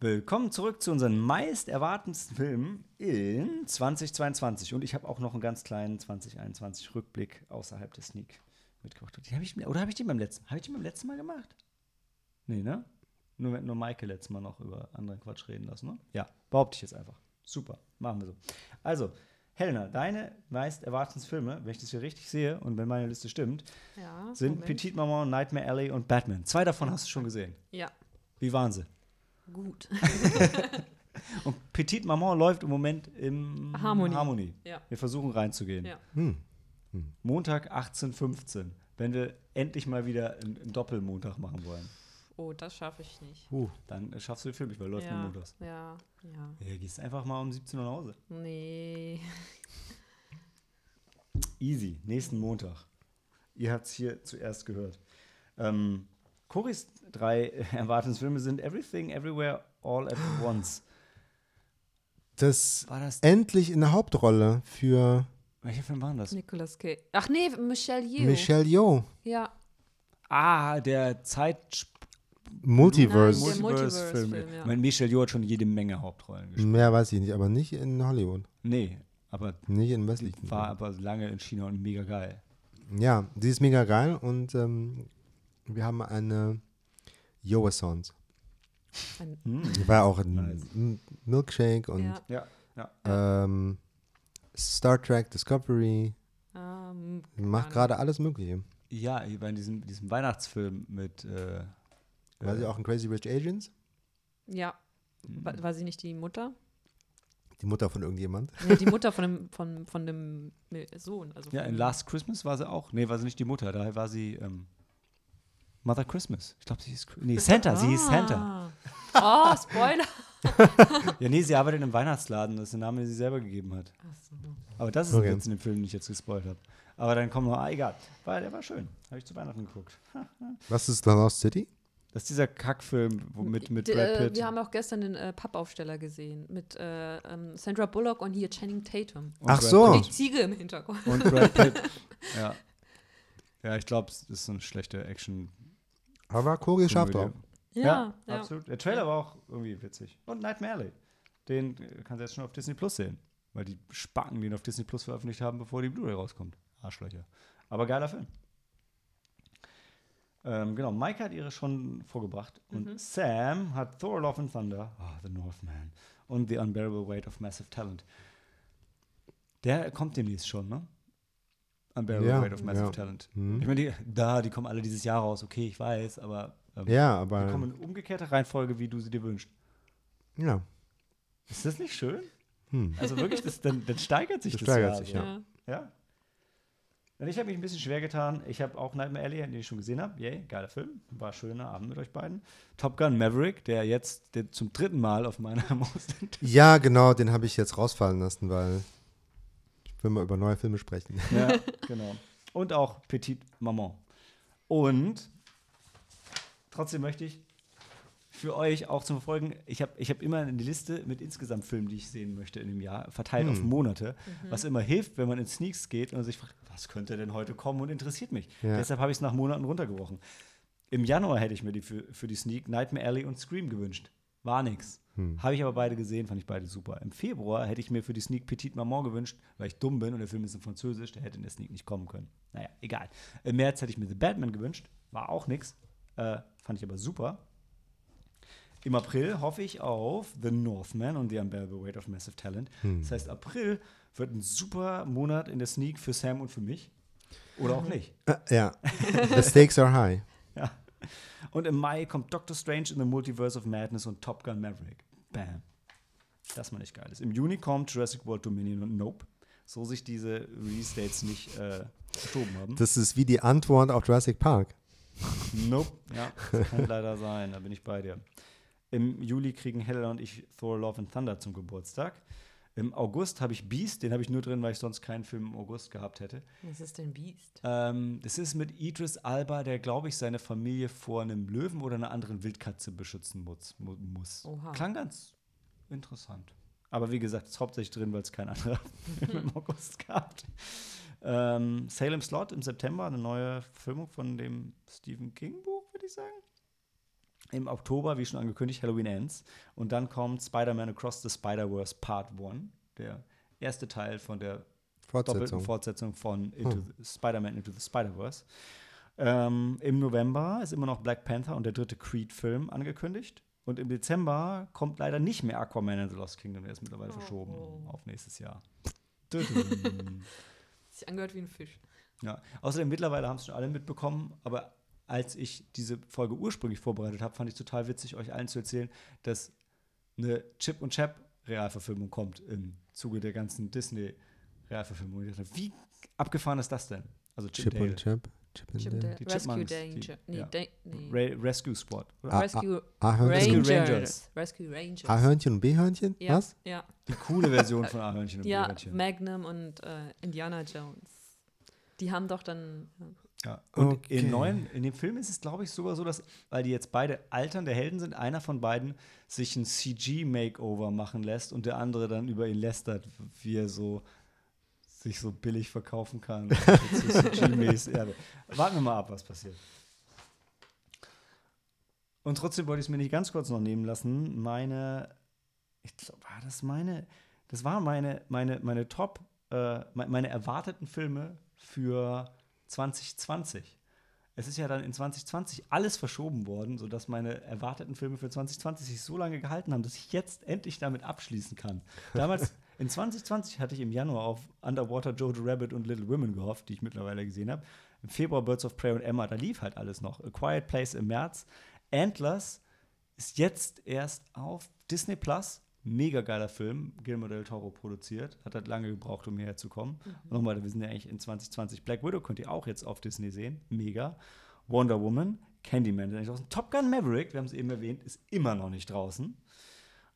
Willkommen zurück zu unseren meist erwartetsten Filmen in 2022. Und ich habe auch noch einen ganz kleinen 2021 Rückblick außerhalb des Sneak mitgebracht habe. Die hab ich, mir- oder habe ich die beim letzten Habe ich die beim letzten Mal gemacht? Nee, ne? Nur, mit- nur Maike letztes Mal noch über anderen Quatsch reden lassen, ne? Ja, behaupte ich jetzt einfach. Super, machen wir so. Also, Helena, deine meist Erwartungsfilme, wenn ich das hier richtig sehe und wenn meine Liste stimmt, Ja, sind Moment. Petite Maman, Nightmare Alley und Batman. Zwei davon hast du schon gesehen. Ja, Wie waren sie? gut. Und Petite Maman läuft im Moment im Harmonie. Harmonie. Ja. Wir versuchen reinzugehen. Ja. Hm. Montag 18.15 wenn wir endlich mal wieder einen, Doppelmontag machen wollen. Oh, das schaffe ich nicht. Uh, Dann äh, schaffst du den Film nicht, weil er läuft nur Ja, montags. ja, ja. Ja, gehst einfach mal um 17 Uhr nach Hause. Nee. Easy, nächsten Montag. Ihr habt es hier zuerst gehört. Ähm, Coris drei Erwartungsfilme sind Everything, Everywhere, All at Once. das War das. endlich in der Hauptrolle für Welcher Film war das? Nicolas Cage. Ach nee, Michelle Yeoh. Michelle Yeoh. Ja, Ah, der Zeit. Multiverse. Nein, der Multiverse-Film. Multiverse-Film, ja. Ich meine, Michelle Yeoh hat schon jede Menge Hauptrollen gespielt. Mehr weiß ich nicht, aber nicht in Hollywood. Nee, aber Nicht in die westlichen. war aber lange in China und mega geil. Ja, die ist mega geil und ähm, wir haben eine Yoa-Songs. ein, Die war auch in Nice. Milkshake und ja. Ja, ja. ähm, Star Trek Discovery. Ähm, Macht gerade alles Mögliche. Ja, ich war in diesem, diesem Weihnachtsfilm mit. Äh, War sie äh, auch in Crazy Rich Asians? Ja. War, war sie nicht die Mutter? Die Mutter von irgendjemand. Nee, die Mutter von dem, von, von dem Sohn. Also Ja, von in Last Christmas war sie auch. Nee, war sie nicht die Mutter, da war sie ähm, Mother Christmas. Ich glaube, sie hieß. Nee, Santa, sie hieß Santa. Ah. Oh, Spoiler. Ja, nee, sie arbeitet im Weihnachtsladen. Das ist der Name, den sie selber gegeben hat. Ach so. Aber das ist Okay. Witz in dem Film, den ich jetzt gespoilt habe. Aber dann kommt noch, ah, egal. Weil der war schön. Habe ich zu Weihnachten geguckt. Was ist The Lost City? Das ist dieser Kackfilm mit, mit D- Brad äh, Pitt. Wir haben auch gestern den äh, Pappaufsteller gesehen mit äh, ähm, Sandra Bullock und hier Channing Tatum. und Ach Brad so. Und die Ziege im Hintergrund. Und Brad Pitt. ja. Ja, ich glaube, es ist so eine schlechte Action. Aber Cory scharf drauf. Ja, ja. absolut. Der Trailer war auch irgendwie witzig. Und Nightmare Alley. Den kannst du jetzt schon auf Disney Plus sehen. Weil die Spacken den auf Disney Plus veröffentlicht haben, bevor die Blu-ray rauskommt. Arschlöcher. Aber geiler Film. Ähm, genau, Mike hat ihre schon vorgebracht. Und Sam hat Thor, Love and Thunder, oh, The Northman und The Unbearable Weight of Massive Talent. Der kommt demnächst schon, ne? Unbearable Ja, Weight of Massive ja. Talent. Mhm. Ich meine, die, da, die kommen alle dieses Jahr raus. Okay, ich weiß, aber ähm, Ja, die aber. kommen in umgekehrter Reihenfolge, wie du sie dir wünschst. Ja. Ist das nicht schön? Hm. Also wirklich, das, dann, dann steigert sich Das das, steigert sich, so. ja. Ja. Ich habe mich ein bisschen schwer getan. Ich habe auch Nightmare Alley, den ich schon gesehen habe. Yay, geiler Film. War schöner Abend mit euch beiden. Top Gun Maverick, der jetzt der zum dritten Mal auf meiner Most Ja, genau, den habe ich jetzt rausfallen lassen, weil ich will mal über neue Filme sprechen. Ja, genau. Und auch Petite Maman. Und trotzdem möchte ich für euch auch zum Verfolgen, ich habe ich hab immer eine Liste mit insgesamt Filmen, die ich sehen möchte in dem Jahr, verteilt auf Monate, was immer hilft, wenn man in Sneaks geht und sich fragt, was könnte denn heute kommen und interessiert mich. Ja. Deshalb habe ich es nach Monaten runtergebrochen. Im Januar hätte ich mir die für, für die Sneak Nightmare Alley und Scream gewünscht. War nix. Habe ich aber beide gesehen, fand ich beide super. Im Februar hätte ich mir für die Sneak Petite Maman gewünscht, weil ich dumm bin und der Film ist in Französisch, der hätte in der Sneak nicht kommen können. Naja, egal. Im März hätte ich mir The Batman gewünscht, war auch nix. Äh, fand ich aber super. Im April hoffe ich auf The Northman und The Unbearable Weight of Massive Talent. Das heißt, April wird ein super Monat in der Sneak für Sam und für mich. Oder auch nicht. Äh, ja. The stakes are high. Ja. Und im Mai kommt Doctor Strange in the Multiverse of Madness und Top Gun Maverick. Bam. Das mal nicht geil ist. Im Juni kommt Jurassic World Dominion und Nope. So sich diese Release-Dates nicht äh, verschoben haben. Das ist wie die Antwort auf Jurassic Park. Nope. Ja, das kann leider sein. Da bin ich bei dir. Im Juli kriegen Helena und ich Thor Love and Thunder zum Geburtstag. Im August habe ich Beast, den habe ich nur drin, weil ich sonst keinen Film im August gehabt hätte. Was ist denn Beast? Ähm, das ist mit Idris Alba, der, glaube ich, seine Familie vor einem Löwen oder einer anderen Wildkatze beschützen muss. mu muss. Oha. Klang ganz interessant. Aber wie gesagt, ist hauptsächlich drin, weil es kein anderer Film im August gab. Ähm, Salem Slot im September, eine neue Filmung von dem Stephen King-Buch, würde ich sagen. Im Oktober, wie schon angekündigt, Halloween Ends. Und dann kommt Spider-Man Across the Spider-Verse Part 1, der erste Teil von der doppelten Fortsetzung. Fortsetzung von Hm. Spider-Man Into the Spider-Verse. Ähm, Im November ist immer noch Black Panther und der dritte Creed-Film angekündigt. Und im Dezember kommt leider nicht mehr Aquaman and the Lost Kingdom. Der ist mittlerweile Oh. verschoben auf nächstes Jahr. Sich angehört wie ein Fisch. ja. Außerdem, mittlerweile haben es schon alle mitbekommen, aber als ich diese Folge ursprünglich vorbereitet habe, fand ich total witzig, euch allen zu erzählen, dass eine Chip und Chap Realverfilmung kommt im Zuge der ganzen Disney Realverfilmung. Wie abgefahren ist das denn? Also Chip, Chip und Chip. Chip and Chip Dale. Dale. Die Rescue Chipmunks, Danger. die- nee, ja. Nee. Ra Rescue Squad. Ah, Rescue A-Hörnchen. Rescue Rangers. Rangers. Rescue Rangers. A-Hörnchen und B-Hörnchen? Ja, Was? Ja, Die coole Version von A-Hörnchen und ja B-Hörnchen. Magnum und äh, Indiana Jones. Die haben doch dann. Ja. Und Okay. im neuen, in dem Film ist es, glaube ich, sogar so, dass, weil die jetzt beide alternde Helden sind, einer von beiden sich ein CG-Makeover machen lässt und der andere dann über ihn lästert, wie er so sich so billig verkaufen kann. Warten wir mal ab, was passiert. Und trotzdem wollte ich es mir nicht ganz kurz noch nehmen lassen. Meine, ich glaube, war das meine, das war meine, meine, meine Top, äh, me- meine erwarteten Filme für 2020. Es ist ja dann in 2020 alles verschoben worden, sodass meine erwarteten Filme für 2020 sich so lange gehalten haben, dass ich jetzt endlich damit abschließen kann. Damals, in 2020 hatte ich im Januar auf Underwater Jojo Rabbit und Little Women gehofft, die ich mittlerweile gesehen habe. Im Februar Birds of Prey und Emma, da lief halt alles noch. A Quiet Place im März. Antlers ist jetzt erst auf Disney Plus. Mega geiler Film, Guillermo del Toro produziert. Hat halt lange gebraucht, um hierher zu kommen. Und nochmal, wir sind ja eigentlich in 2020. Black Widow könnt ihr auch jetzt auf Disney sehen. Mega. Wonder Woman, Candyman ist eigentlich draußen. Top Gun Maverick, wir haben es eben erwähnt, ist immer noch nicht draußen.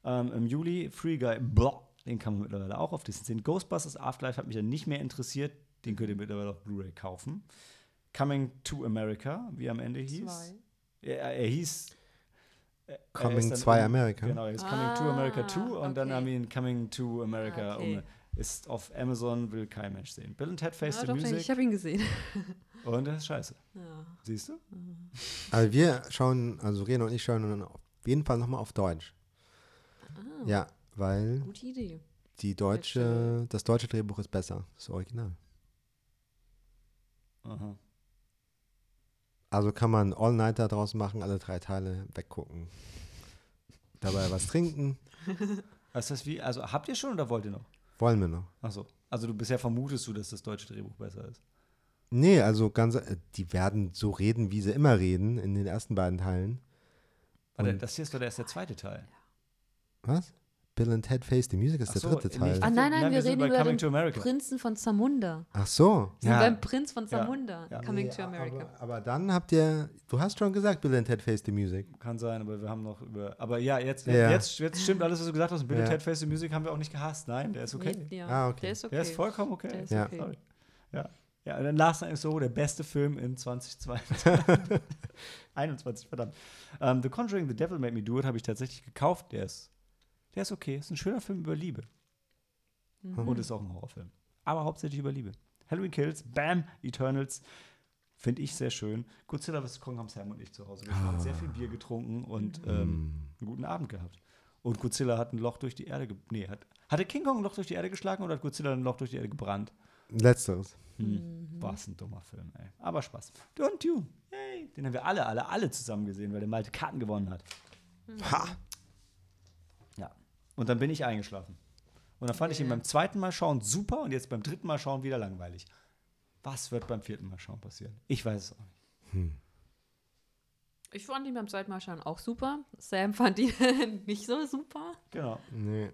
Ähm, Im Juli Free Guy, blah, den kann man mittlerweile auch auf Disney sehen. Ghostbusters Afterlife hat mich ja nicht mehr interessiert. Den könnt ihr mittlerweile auf Blu-ray kaufen. Coming to America, wie er am Ende hieß. Zwei. Er, er hieß. er- er Coming dann 2 um- America. Genau, er ist Coming to America Ah, 2 und dann okay. haben wir ihn Coming to America Ah, okay. um. Ist auf Amazon, will kein Mensch sehen. Bill and Ted Face Ah, the doch, Music ich habe ihn gesehen. und das ist scheiße. Ja. Siehst du? Aber wir schauen, also Rena und ich schauen dann auf jeden Fall nochmal auf Deutsch. Ah, Ja, weil Gute Idee. die deutsche, das deutsche Drehbuch ist besser, das Original. Aha. Also kann man All-Nighter draus machen, alle drei Teile weggucken. Dabei was trinken, Was ist das wie? Also habt ihr schon oder wollt ihr noch? wollen wir noch. Achso. Also du bisher vermutest du, dass das deutsche Drehbuch besser ist. Nee, also ganz, äh, die werden so reden, wie sie immer reden in den ersten beiden Teilen. Warte, Und- das hier ist doch erst der zweite Teil. Was? Bill and Ted Face the Music ist Ach der so, dritte Teil. Ah, nein, nein, Nein, wir, wir sind reden über Coming den. Prinzen von Zamunda. Ach so. Wir sind Ja. beim Prinz von Ja. Zamunda. Ja. Coming Nee, to America. Aber, aber dann habt ihr, du hast schon gesagt, Bill and Ted Face the Music. Kann sein, aber wir haben noch über. Aber ja, jetzt, Ja. jetzt, jetzt stimmt alles, was du gesagt hast. Bill Ja. Ted Face the Music haben wir auch nicht gehasst. Nein, der ist okay. Nee, ja, Ah, okay. Der ist okay. Der ist vollkommen okay. Der ist Ja. okay. Sorry. Ja. Ja, und dann Last Night is so der beste Film in 2022. 21, verdammt. Ähm, The Conjuring, The Devil Made Me Do It habe ich tatsächlich gekauft. Der ist, der ist okay. Ist ein schöner Film über Liebe. Mhm. Und ist auch ein Horrorfilm. Aber hauptsächlich über Liebe. Halloween Kills, Bam, Eternals. Finde ich sehr schön. Godzilla vs. Kong haben Sam und ich zu Hause. Wir haben sehr viel Bier getrunken und ähm, einen guten Abend gehabt. Und Godzilla hat ein Loch durch die Erde Nee, hat, hatte King Kong ein Loch durch die Erde geschlagen oder hat Godzilla ein Loch durch die Erde gebrannt? Letzteres. Hm. Was ein dummer Film, ey. Aber Spaß. Don't you? Yay. Den haben wir alle, alle, alle zusammen gesehen, weil der Malte Karten gewonnen hat. Ha! Und dann bin ich eingeschlafen. Und dann fand ich ihn beim zweiten Mal schauen super und jetzt beim dritten Mal schauen wieder langweilig. Was wird beim vierten Mal schauen passieren? Ich weiß es auch nicht. Ich fand ihn beim zweiten Mal schauen auch super. Sam fand ihn nicht so super. Genau. Nee.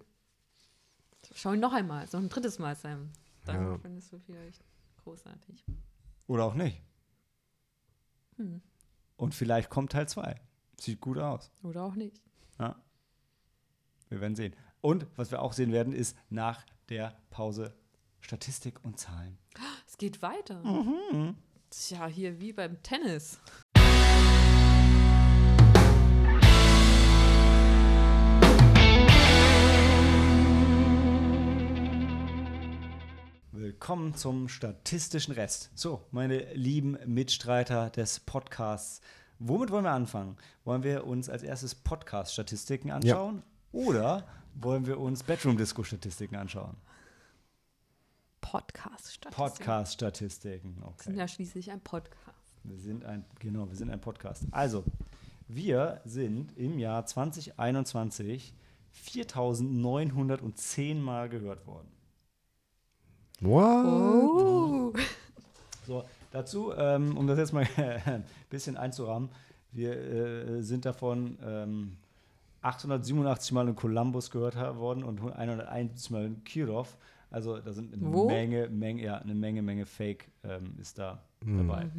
Schau ihn noch einmal, so ein drittes Mal, Sam. Dann Ja. findest du vielleicht großartig. Oder auch nicht. Hm. Und vielleicht kommt Teil 2. Sieht gut aus. Oder auch nicht. Ja. Wir werden sehen. Und was wir auch sehen werden, ist nach der Pause Statistik und Zahlen. Es geht weiter. Mhm. Tja, hier wie beim Tennis. Willkommen zum statistischen Rest. So, meine lieben Mitstreiter des Podcasts. Womit wollen wir anfangen? Wollen wir uns als erstes Podcast-Statistiken anschauen? Oder wollen wir uns Bedroom-Disco-Statistiken anschauen? Podcast-Statistiken. Podcast-Statistiken. Wir Okay. sind ja schließlich ein Podcast. Wir sind ein, genau, wir sind ein Podcast. Also, wir sind im Jahr 2021 4910 Mal gehört worden. What? Oh. So, dazu, ähm, um das jetzt mal ein bisschen einzurahmen, wir äh, sind davon ähm, 887 Mal in Columbus gehört worden und 101 Mal in Kirov. Also da sind eine Wo? Menge, Menge, ja, eine Menge, Menge Fake ähm, ist da Hm. dabei.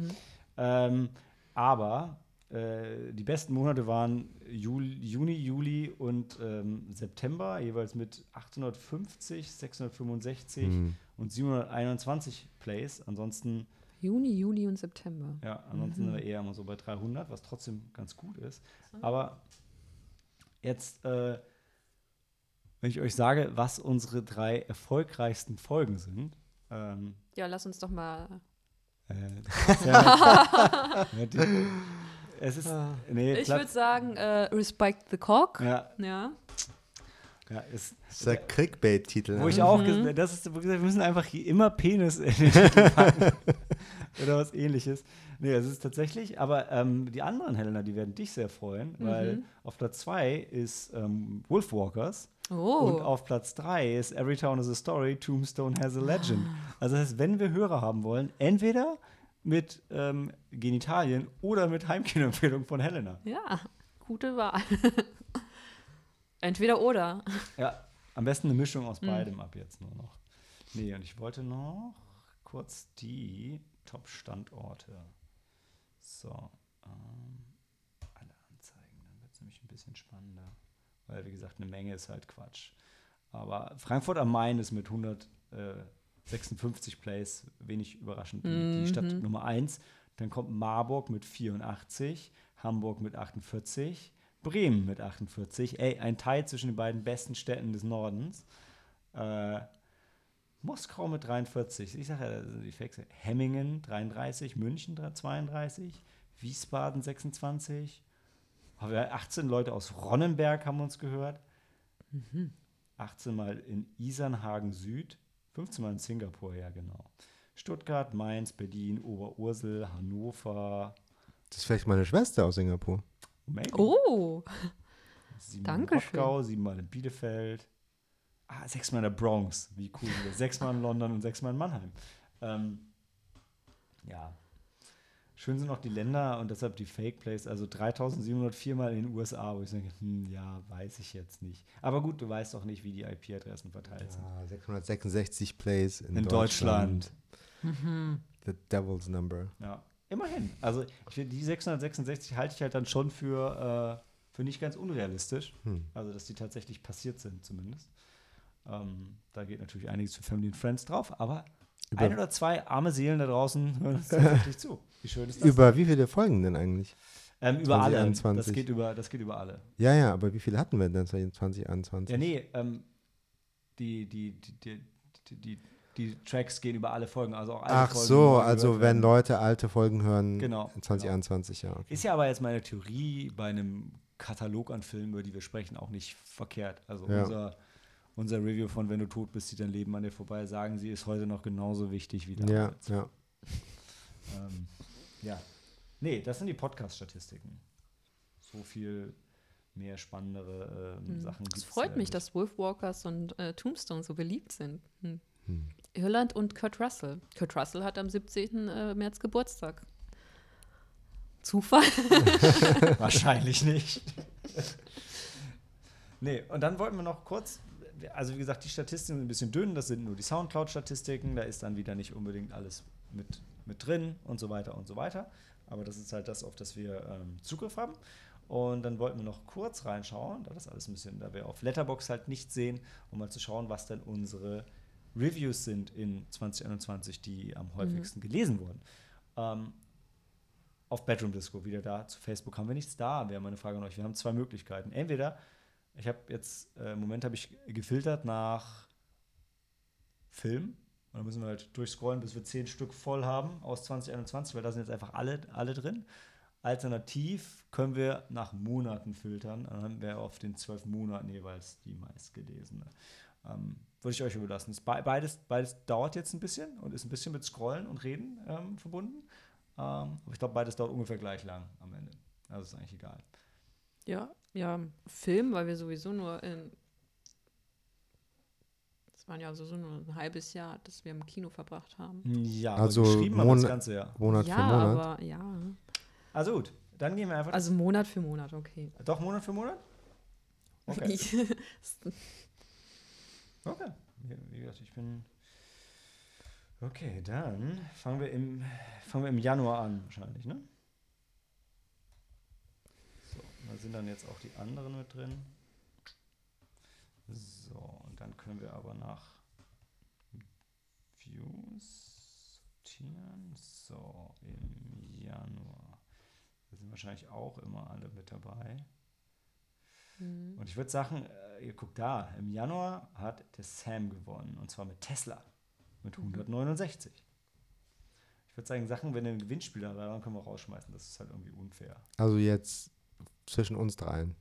Ähm, aber äh, die besten Monate waren Juli, Juni, Juli und ähm, September, jeweils mit 850, 665 Hm. und 721 Plays. Ansonsten, Juni, Juli und September. ja, ansonsten sind wir eher immer so bei 300, was trotzdem ganz gut ist. Aber jetzt, äh, wenn ich euch sage, was unsere drei erfolgreichsten Folgen sind, ähm, Ja, lass uns doch mal. äh, ja, es ist, nee, Ich würde sagen, äh, Respect the Cock. ja, Ja. Ja, ist, Das ist der Clickbait-Titel. Wo ich ne? auch, ges- das ist, wir müssen einfach hier immer Penis in den Titel packen. Oder was ähnliches. Nee, es ist tatsächlich, aber ähm, die anderen Helena, die werden dich sehr freuen, weil Mhm. auf Platz 2 ist ähm, Wolfwalkers Oh. und auf Platz 3 ist Every Town is a Story, Tombstone has a Legend. Also das heißt, wenn wir Hörer haben wollen, entweder mit ähm, Genitalien oder mit Heimkinoempfehlung von Helena. ja, gute Wahl. Entweder oder. Ja, am besten eine Mischung aus beidem ab jetzt nur noch. Nee, und ich wollte noch kurz die Top-Standorte. So, ähm, alle anzeigen, dann wird es nämlich ein bisschen spannender. Weil, wie gesagt, eine Menge ist halt Quatsch. Aber Frankfurt am Main ist mit 156 Plays wenig überraschend die, die Stadt Mhm. Nummer 1. Dann kommt Marburg mit 84, Hamburg mit 48, Bremen mit 48. Ey, ein Teil zwischen den beiden besten Städten des Nordens. Äh, Moskau mit 43. Ich sage ja, die Fakes. Hemmingen 33, München 32, Wiesbaden 26. Aber wir- 18 Leute aus Ronnenberg haben uns gehört. 18 Mal in Isernhagen Süd, 15 Mal in Singapur, ja genau. Stuttgart, Mainz, Berlin, Oberursel, Hannover. Das ist vielleicht meine Schwester aus Singapur. Maybe. Oh. Sieben Dankeschön. in Rottgau, siebenmal in Bielefeld. Ah, sechsmal in der Bronx. Wie cool. sind sechsmal in London und sechsmal in Mannheim. Ähm, ja. Schön sind noch die Länder und deshalb die Fake Plays. Also 3704 Mal in den USA, wo ich denke, hm, ja, weiß ich jetzt nicht. Aber gut, du weißt auch nicht, wie die IP-Adressen verteilt sind. Ja, 666 Plays in, In Deutschland. The Devil's Number. Ja, immerhin. Also ich die 666 halte ich halt dann schon für, äh, für nicht ganz unrealistisch. Hm. Also, dass die tatsächlich passiert sind, zumindest. Ähm, da geht natürlich einiges für Family and Friends drauf, aber Über- ein oder zwei arme Seelen da draußen hören uns tatsächlich zu. Wie schön ist das? Über wie viele Folgen denn eigentlich? ähm, über alle. Das 2021. geht über, das geht über alle. Ja, ja, aber wie viele hatten wir denn 2021? Ja, nee, ähm, die, die, die, die, die, die, die Tracks gehen über alle Folgen, also auch alle Ach Folgen, so, also wenn werden. Leute alte Folgen hören, Genau, in 2021, ja. Okay. Ist ja aber jetzt meine Theorie bei einem Katalog an Filmen, über die wir sprechen, auch nicht verkehrt. Also Ja. unser, unser Review von Wenn du tot bist, zieht dein Leben an dir vorbei, sagen sie, ist heute noch genauso wichtig wie Ja, damals. ja. Ähm, ja. Nee, das sind die Podcast-Statistiken. So viel mehr spannendere ähm, Sachen Es gibt's freut leider mich, nicht. dass Wolfwalkers und äh, Tombstone so beliebt sind. Hm. Hm. Irland und Kurt Russell. Kurt Russell hat am 17. äh, März Geburtstag. Zufall? Wahrscheinlich nicht. nee, und dann wollten wir noch kurz, also wie gesagt, die Statistiken sind ein bisschen dünn, das sind nur die Soundcloud-Statistiken, da ist dann wieder nicht unbedingt alles mit, mit drin und so weiter und so weiter. Aber das ist halt das, auf das wir ähm, Zugriff haben. Und dann wollten wir noch kurz reinschauen, da das alles ein bisschen, da wir auf Letterbox halt nicht sehen, um mal zu schauen, was denn unsere Reviews sind in 2021, die am häufigsten gelesen wurden. Ähm, auf Bedroom Disco wieder da. Zu Facebook haben wir nichts da. Wäre meine Frage an euch. Wir haben zwei Möglichkeiten. Entweder, ich habe jetzt, äh, im Moment habe ich gefiltert nach Film. Und dann müssen wir halt durchscrollen, bis wir zehn Stück voll haben aus 2021, weil da sind jetzt einfach alle, alle drin. Alternativ können wir nach Monaten filtern. Dann haben wir auf den zwölf Monaten jeweils die meistgelesene. Ähm, würde ich euch überlassen. Es be beides, beides dauert jetzt ein bisschen und ist ein bisschen mit Scrollen und Reden ähm, verbunden. Ähm, aber ich glaube, beides dauert ungefähr gleich lang am Ende. Also ist eigentlich egal. Ja, ja, Film, weil wir sowieso nur in. Das waren ja sowieso nur ein halbes Jahr, das wir im Kino verbracht haben. Ja, Also geschrieben haben wir das ganze Jahr. Monat ja, für Monat. aber ja. Also gut, dann gehen wir einfach. Also Monat für Monat, okay. doch Monat für Monat? Okay. Okay. Wie, gesagt, ich bin. Okay, dann fangen wir im, fangen wir im Januar an, wahrscheinlich, ne? So, da sind dann jetzt auch die anderen mit drin. So, und dann können wir aber nach Views sortieren. So, im Januar. Da sind wahrscheinlich auch immer alle mit dabei. Hm. Und ich würde sagen, äh, ihr guckt da, im Januar hat der Sam gewonnen. Und zwar mit Tesla. Mit 169. Ich würde sagen, Sachen, wenn ein Gewinnspiel dabei war, können wir rausschmeißen. Das ist halt irgendwie unfair. Also jetzt zwischen uns dreien.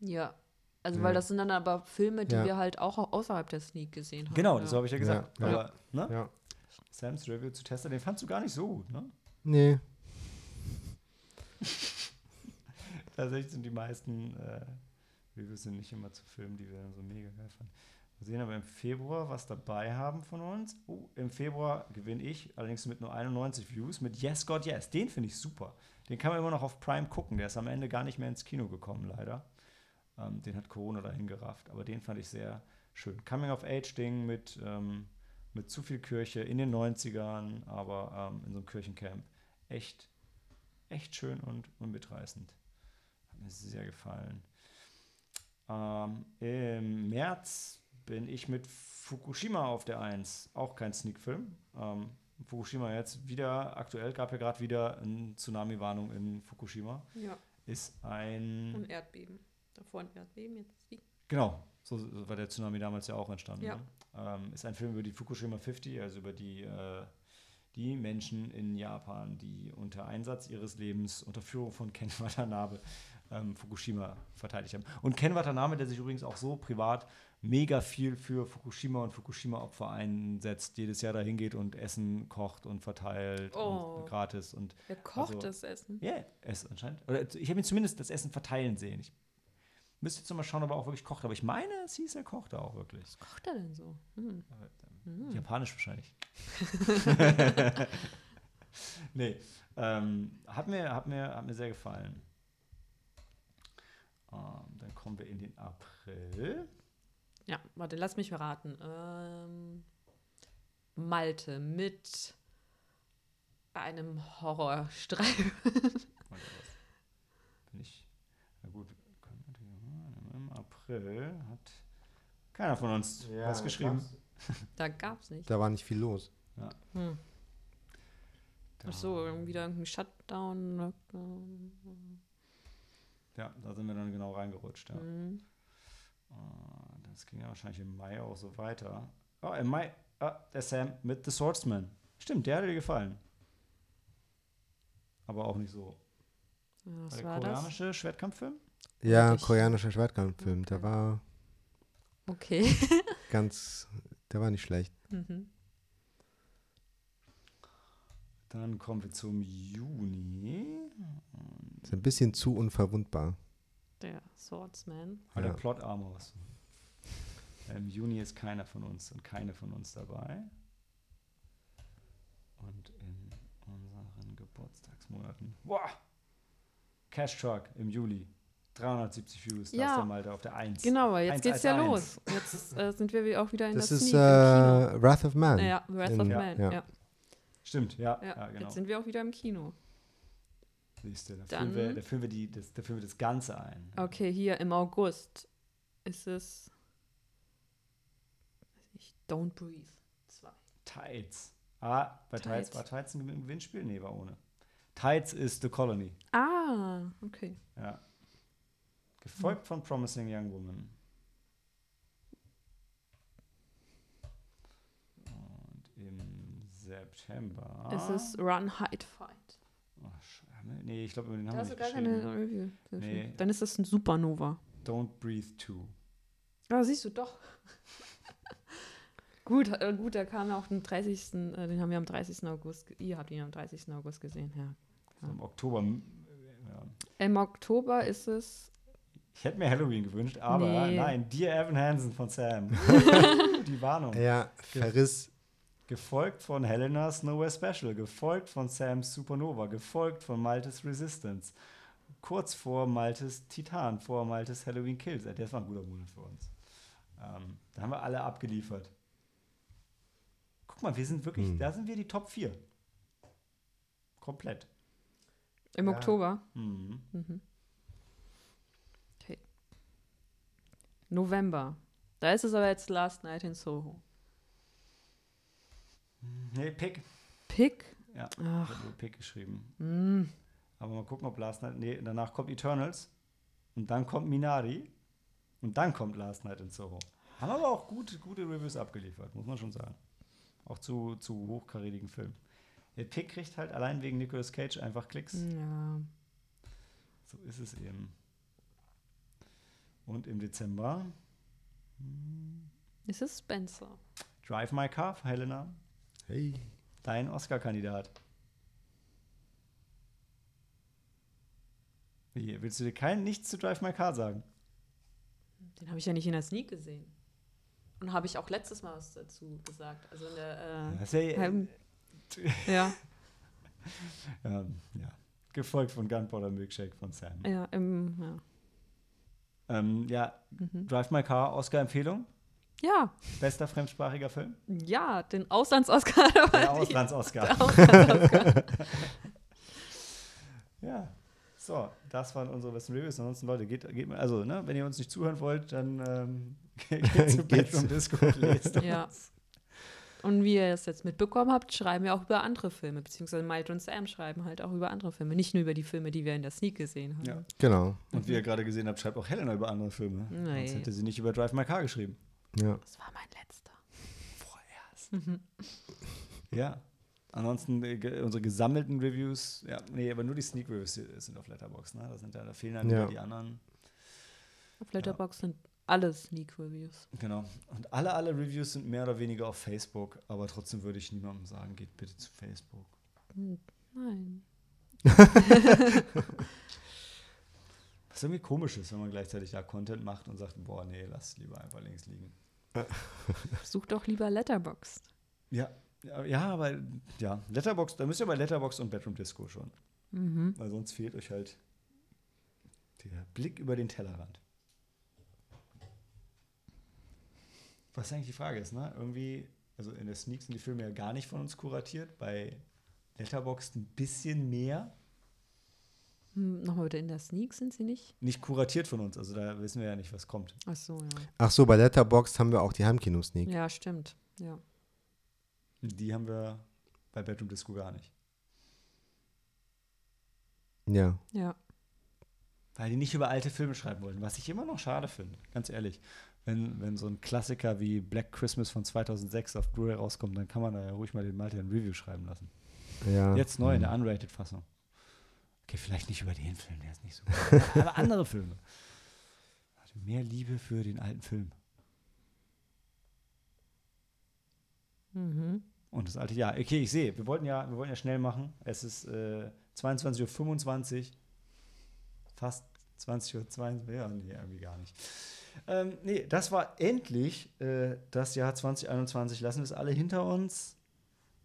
Ja. Also, Ja. weil das sind dann aber Filme, die Ja. wir halt auch außerhalb der Sneak gesehen haben. Genau, ja. das habe ich ja gesagt. Aber ne? Ja. Sams Review zu Tesla, den fandst du gar nicht so gut, ne? Nee. Tatsächlich sind die meisten äh, Reviews sind nicht immer zu Filmen, die wir dann so mega geil fanden. Wir sehen aber im Februar was dabei haben von uns. Oh, im Februar gewinne ich, allerdings mit nur 91 Views, mit Yes God Yes. Den finde ich super. Den kann man immer noch auf Prime gucken. Der ist am Ende gar nicht mehr ins Kino gekommen, leider. Ähm, den hat Corona dahin gerafft. Aber den fand ich sehr schön. Coming-of-Age-Ding mit, ähm, mit zu viel Kirche in den 90ern, aber ähm, in so einem Kirchencamp. Echt, echt schön und, und mitreißend. Hat mir sehr gefallen. Ähm, Im März bin ich mit Fukushima auf der 1. Auch kein Sneak-Film. Ähm, Fukushima jetzt wieder, aktuell gab ja gerade wieder eine Tsunami-Warnung in Fukushima. Ja. Ist ein. Und Erdbeben. Davor ein Erdbeben, jetzt wie? Genau, so so war der Tsunami damals ja auch entstanden. Ja. Ne? Ähm, ist ein Film über die Fukushima 50, also über die, äh, die Menschen in Japan, die unter Einsatz ihres Lebens, unter Führung von Ken Watanabe, ähm, Fukushima verteidigt haben. Und Ken Watanabe, der sich übrigens auch so privat mega viel für Fukushima und Fukushima-Opfer einsetzt, jedes Jahr dahin geht und Essen kocht und verteilt Oh. und gratis und Wer kocht Also- das Essen? ja, es anscheinend. Oder ich habe ihn zumindest das Essen verteilen sehen. Ich müsste jetzt noch mal schauen, ob er auch wirklich kocht. Aber ich meine, es hieß, er kochte auch wirklich. Was kocht er denn so? Hm. Aber, Hm. ähm, Japanisch wahrscheinlich. nee, ähm, hat, mir, hat, mir, hat mir sehr gefallen. Ähm, dann kommen wir in den April. Ja, warte, lass mich verraten. Ähm, Malte mit einem Horrorstreifen. Warte, was? Bin ich. Na gut, im April hat keiner von uns was geschrieben. Da gab's nicht. Da war nicht viel los. Hm. Da- Ach so, wieder irgendein Shutdown. Lockdown. Ja, da sind wir dann genau reingerutscht. Ja. Hm. Äh, Das ging ja wahrscheinlich im Mai auch so weiter. Oh, im Mai, ah, der Sam mit The Swordsman. Stimmt, der hat dir gefallen. Aber auch nicht so. Ja, War Was der war das? koreanische Schwertkampffilm? Ja, koreanischer Schwertkampffilm. Der war Okay. ganz, der war nicht schlecht. mhm. Dann kommen wir zum Juni. Ist ein bisschen zu unverwundbar. Der Swordsman. War Ja. der Plot Armors. Im Juni ist keiner von uns und keine von uns dabei. Und in unseren Geburtstagsmonaten. Boah! Cash Truck im Juli. 370 Views. Da Ja. ist der Malte auf der 1. Genau, aber jetzt Eins geht's als ja eins. los. Jetzt äh, sind wir auch wieder in Das der ist Sneak äh, im Kino. Wrath of Man. Ja, Wrath in- of ja, Man. ja. Ja, Stimmt, ja. ja. ja, genau. Jetzt sind wir auch wieder im Kino. Siehst du, da, Dann- führen wir, da, führen wir die, das, da führen wir das Ganze ein. Okay, hier im August ist es weiß nicht, Don't Breathe 2. Tides. Ah, bei Tides. Tides. War Tides ein Gewinnspiel? Nee, war ohne. Tides ist The Colony. Ah, okay. Ja. Gefolgt von Promising Young Woman. Und im September. Es ist Run, Hide, Fight. Oh, Scheiße. nee, ich glaube, über den haben Da wir nicht gar keine Review. Nee. Dann ist das ein Supernova. Don't Breathe 2. Ah, siehst du doch. Gut, äh, gut, der kam ja auch am 30. Äh, den haben wir am 30. August, ihr habt ihn am 30. August gesehen, ja. Im Oktober. Ja. Im Oktober ist es, Ich hätte mir Halloween gewünscht, aber Nee. nein, Dear Evan Hansen von Sam. Die Warnung. Ja, Verriss. Gefolgt von Helena's Nowhere Special, gefolgt von Sam's Supernova, gefolgt von Maltes Resistance. Kurz vor Maltes Titan, vor Maltes Halloween Kills. Das war ein guter Monat für uns. Ähm, da haben wir alle abgeliefert. Guck mal, wir sind wirklich, Hm. da sind wir die Top 4. Komplett. im Ja. Oktober. Mhm. Mhm. Okay. November. Da ist es aber jetzt Last Night in Soho. Nee, Pick. Pick? Ja, ich Ach, habe nur Pick geschrieben. mm. Aber mal gucken, ob Last Night. Nee, danach kommt Eternals. Und dann kommt Minari. Und dann kommt Last Night in Soho. Haben aber auch gute, gute Reviews abgeliefert, muss man schon sagen. Auch zu, zu hochkarätigen Filmen. Der Pick kriegt halt allein wegen Nicolas Cage einfach Klicks. Ja. So ist es eben. Und im Dezember Ist es Spencer? Drive My Car, Helena. Hey. Dein Oscar-Kandidat. Wie, willst du dir kein nichts zu Drive My Car sagen? Den habe ich ja nicht in der Sneak gesehen. Und habe ich auch letztes Mal was dazu gesagt. Also in der. Ist ja, Ähm, ja, ähm, ja. Gefolgt von Gunpowder Milkshake von Sam. ja, im, ja. Ähm, ja, Mhm. Drive My Car, Oscar-Empfehlung. Ja, Bester fremdsprachiger Film. ja, den Auslands-Oscar. Der Auslands-Oscar. der Auslands-Oscar. Ja. So, das waren unsere besten Reviews. Ansonsten, Leute, geht, geht mal, also, ne, wenn ihr uns nicht zuhören wollt, dann ähm, geht zu. Bedroom Disco und lest Ja. uns. Und wie ihr es jetzt mitbekommen habt, schreiben wir auch über andere Filme, beziehungsweise Malte und Sam schreiben halt auch über andere Filme, nicht nur über die Filme, die wir in der Sneak gesehen haben. Ja. Genau. Und wie ihr gerade gesehen habt, schreibt auch Helena über andere Filme. Nee. Sonst hätte sie nicht über Drive My Car geschrieben. Ja. Das war mein letzter. Vorerst. Ja. Ansonsten äh, unsere gesammelten Reviews, ja, nee, aber nur die Sneak Reviews sind auf Letterboxd, ne? Da, sind ja, da fehlen dann Ja. die anderen. Auf Letterboxd sind alle Sneak Reviews. Genau. Und alle, alle Reviews sind mehr oder weniger auf Facebook, aber trotzdem würde ich niemandem sagen, geht bitte zu Facebook. Hm, Nein. Was irgendwie komisch ist, wenn man gleichzeitig da Content macht und sagt, boah, nee, lass lieber einfach links liegen. Such doch lieber Letterboxd. Ja, ja, aber ja, Letterbox, da müsst ihr bei Letterbox und Bedroom Disco schon. Mhm. Weil sonst fehlt euch halt der Blick über den Tellerrand. Was eigentlich die Frage ist, ne? Irgendwie, also in der Sneak sind die Filme ja gar nicht von uns kuratiert, bei Letterboxd ein bisschen mehr. Hm, Nochmal bitte, in der Sneak sind sie nicht? Nicht kuratiert von uns, also da wissen wir ja nicht, was kommt. Ach so, ja. Ach so, bei Letterboxd haben wir auch die Heimkino-Sneak. Ja, stimmt. Ja. Die haben wir bei Bedroom Disco gar nicht. Ja. Ja. Weil die nicht über alte Filme schreiben wollten, was ich immer noch schade finde, ganz ehrlich. Wenn, wenn so ein Klassiker wie Black Christmas von 2006 auf Blu-ray rauskommt, dann kann man da ja ruhig mal den Malte ein Review schreiben lassen. ja. Jetzt neu in der Hm. Unrated-Fassung. Okay, vielleicht nicht über den Film, der ist nicht so gut. Aber andere Filme. Hatte Mehr Liebe für den alten Film. Mhm. Und das alte Jahr. Okay, ich sehe, wir wollten ja, wir wollten ja schnell machen. Es ist äh, 22.25 Uhr. Fast 20.22 Uhr. Ja, nee, irgendwie gar nicht. Ähm, nee, das war endlich äh, das Jahr 2021. Lassen wir es alle hinter uns.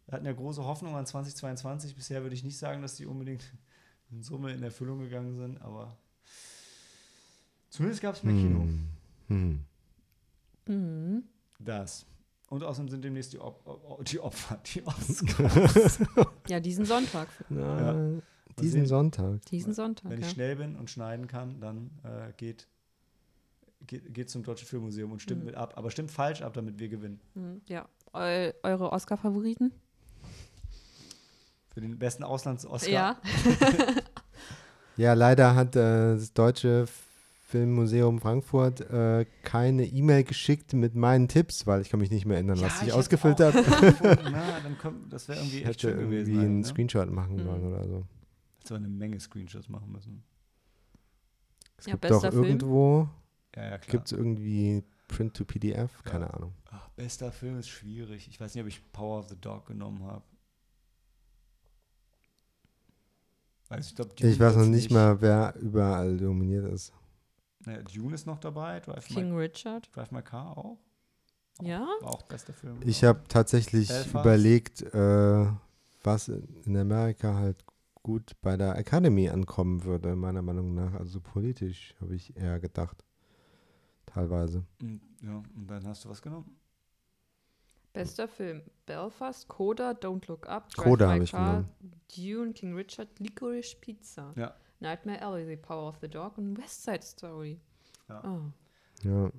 Wir hatten ja große Hoffnung an 2022. Bisher würde ich nicht sagen, dass die unbedingt in Summe in Erfüllung gegangen sind, aber zumindest gab es mehr Kino. Hm. Hm. Mhm. Das. Und außerdem sind demnächst die, Op die Opfer, die Oscars. Ja, diesen Sonntag. Na, Mal Diesen. Sonntag. Diesen Sonntag, Wenn ja. ich schnell bin und schneiden kann, dann äh, geht, geht, geht zum Deutschen Filmmuseum und stimmt Mhm. mit ab. Aber stimmt falsch ab, damit wir gewinnen. Mhm. Ja. Eu eure Oscar-Favoriten? Für den besten Auslands-Oscar. Ja. Ja, leider hat äh, das Deutsche Filmmuseum Frankfurt äh, keine E-Mail geschickt mit meinen Tipps, weil ich kann mich nicht mehr erinnern, was ich, hätte ausgefüllt habe. Na, dann kommt, das wäre irgendwie Ich echt hätte schön irgendwie gewesen. einen ne? Screenshot machen Mhm. sollen oder so. Hätte eine Menge Screenshots machen müssen. Es Ja, gibt bester doch Film. irgendwo, Ja, ja, gibt es irgendwie Print to PDF, keine Ahnung. Ach, bester Film ist schwierig. Ich weiß nicht, ob ich Power of the Dog genommen habe. Also ich, glaub, Ich weiß noch wird's nicht mal, wer überall dominiert ist. Naja, Dune ist noch dabei. Drive, King My, Richard. Drive My Car auch. Ja? War auch bester Film. Ich habe tatsächlich Belfast. überlegt, äh, was in Amerika halt gut bei der Academy ankommen würde, meiner Meinung nach. Also politisch, habe ich eher gedacht. Teilweise. Ja, und dann hast du was genommen. Bester Film: Belfast, Coda, Don't Look Up, Drive Coda My ich Car, Dune, King Richard, Licorice Pizza, Ja. Nightmare Alley, The Power of the Dog und West Side Story. Ja. Oh. Ja.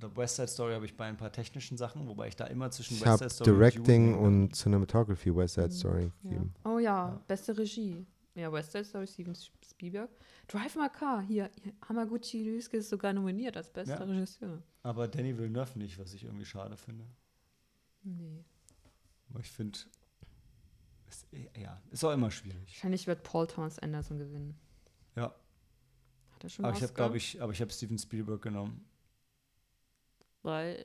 Der West Side Story habe ich bei ein paar technischen Sachen, wobei ich da immer zwischen Ich West habe Side Story Directing Dune und Cinematography West Side. Story Ja. gegeben. Oh ja, Ja. beste Regie. Ja, West Side Story, Steven Spielberg. Drive My Car, hier, hier Hamaguchi Ryusuke ist sogar nominiert als bester Ja. Regisseur. Aber Danny Villeneuve nicht, was ich irgendwie schade finde. Nee. Aber ich finde, ist, ja, ist auch immer schwierig. Wahrscheinlich wird Paul Thomas Anderson gewinnen. Ja, Hat er schon aber ich habe, glaube ich, aber ich habe Steven Spielberg genommen. Weil,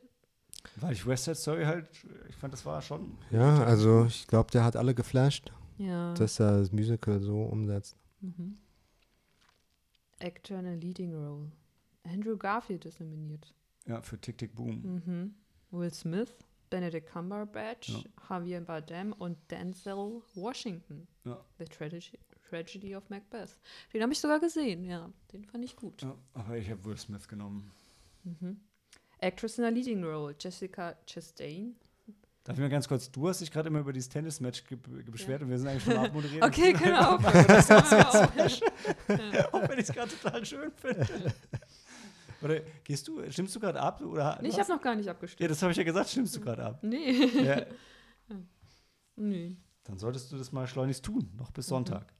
Weil ich West Side Story halt, ich fand, das war schon. Ja, also ich glaube, der hat alle geflasht, ja. dass er das Musical so umsetzt. Mhm. Actor in a Leading Role. Andrew Garfield ist nominiert. Ja, für Tick Tick Boom. Mhm. Will Smith, Benedict Cumberbatch, Ja. Javier Bardem und Denzel Washington. Ja. The Tragedy, Tragedy of Macbeth. Den habe ich sogar gesehen, ja. Den fand ich gut. Ja, aber ich habe Will Smith genommen. Mhm. Actress in a Leading Role, Jessica Chastain. Darf ich mal ganz kurz, du hast dich gerade immer über dieses Tennismatch ge beschwert und wir sind eigentlich schon abmoderiert. Okay, genau. aufhören. Das machen wir auch. Auch wenn ich es gerade total schön finde. Oder gehst du, stimmst du gerade ab? Oder Nee, ich habe noch gar nicht abgestimmt. Ja, das habe ich ja gesagt, stimmst du gerade ab. Nee. Ja, nee. dann solltest du das mal schleunigst tun, noch bis Sonntag.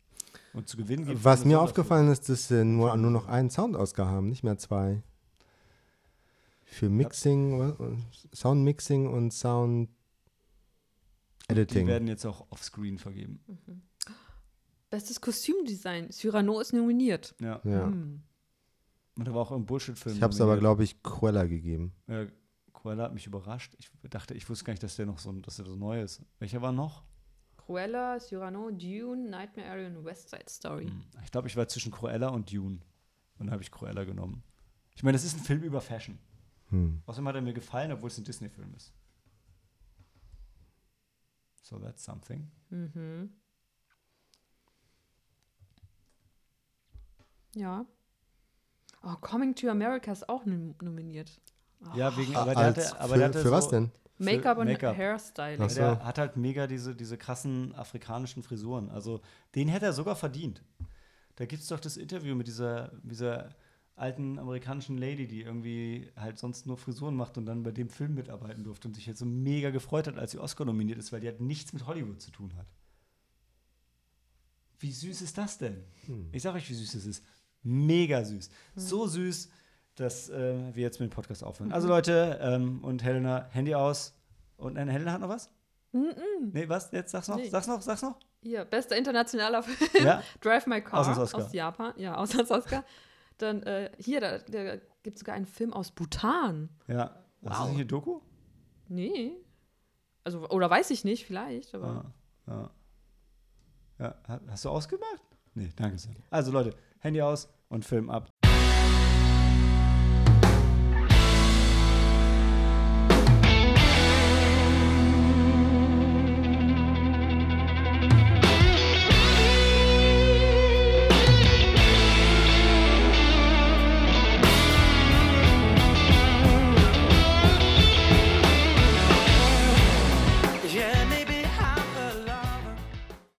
Und zu gewinnen gibt es Was mir aufgefallen ist, dass sie nur, nur noch einen Sound-Oscar haben, nicht mehr zwei. Für Mixing, Sound-Mixing und Die Sound-Editing. werden jetzt auch offscreen vergeben. Bestes Kostümdesign. Cyrano ist nominiert. Ja. Ja. Hm. Und da war auch ein Bullshit-Film. Ich habe es aber, glaube ich, Quella gegeben. Ja, Koala hat mich überrascht. Ich dachte, ich wusste gar nicht, dass der noch so, dass der so neu ist. Welcher war noch? Cruella, Cyrano, Dune, Nightmare Alley und West Side Story. Hm, Ich glaube, ich war zwischen Cruella und Dune. Und dann habe ich Cruella genommen. Ich meine, das ist ein Film über Fashion. Hm. Außerdem hat er mir gefallen, obwohl es ein Disney-Film ist. So that's something. Mhm. Ja. Oh, Coming to America ist auch nom nominiert. Ja, wegen, Ah, aber der als- hatte, aber für der hatte für was so, denn? Make-up und Make-up. Hairstyling. So. Der hat halt mega diese, diese krassen afrikanischen Frisuren. Also den hätte er sogar verdient. Da gibt es doch das Interview mit dieser, dieser alten amerikanischen Lady, die irgendwie halt sonst nur Frisuren macht und dann bei dem Film mitarbeiten durfte und sich jetzt so mega gefreut hat, als sie Oscar nominiert ist, weil die halt nichts mit Hollywood zu tun hat. Wie süß ist das denn? Hm. Ich sag euch, wie süß es ist. Mega süß. So süß, dass äh, wir jetzt mit dem Podcast aufhören. Also Leute, ähm, und Helena, Handy aus. Und nein, Helena hat noch was? Nee, was? Jetzt sag's noch, Nee. sag's noch, sag's noch. Hier, bester internationaler Film. Ja, Drive My Car Auslands-Oscar. aus Japan. Ja, Auslands-Oscar. Dann äh, hier, da, da gibt es sogar einen Film aus Bhutan. ja. Was ist Wow. das nicht eine Doku? Nee. Also, oder weiß ich nicht, vielleicht, aber. Ja. ja. ja. ha- Hast du ausgemacht? Nee, danke sehr. Also Leute, Handy aus und Film ab.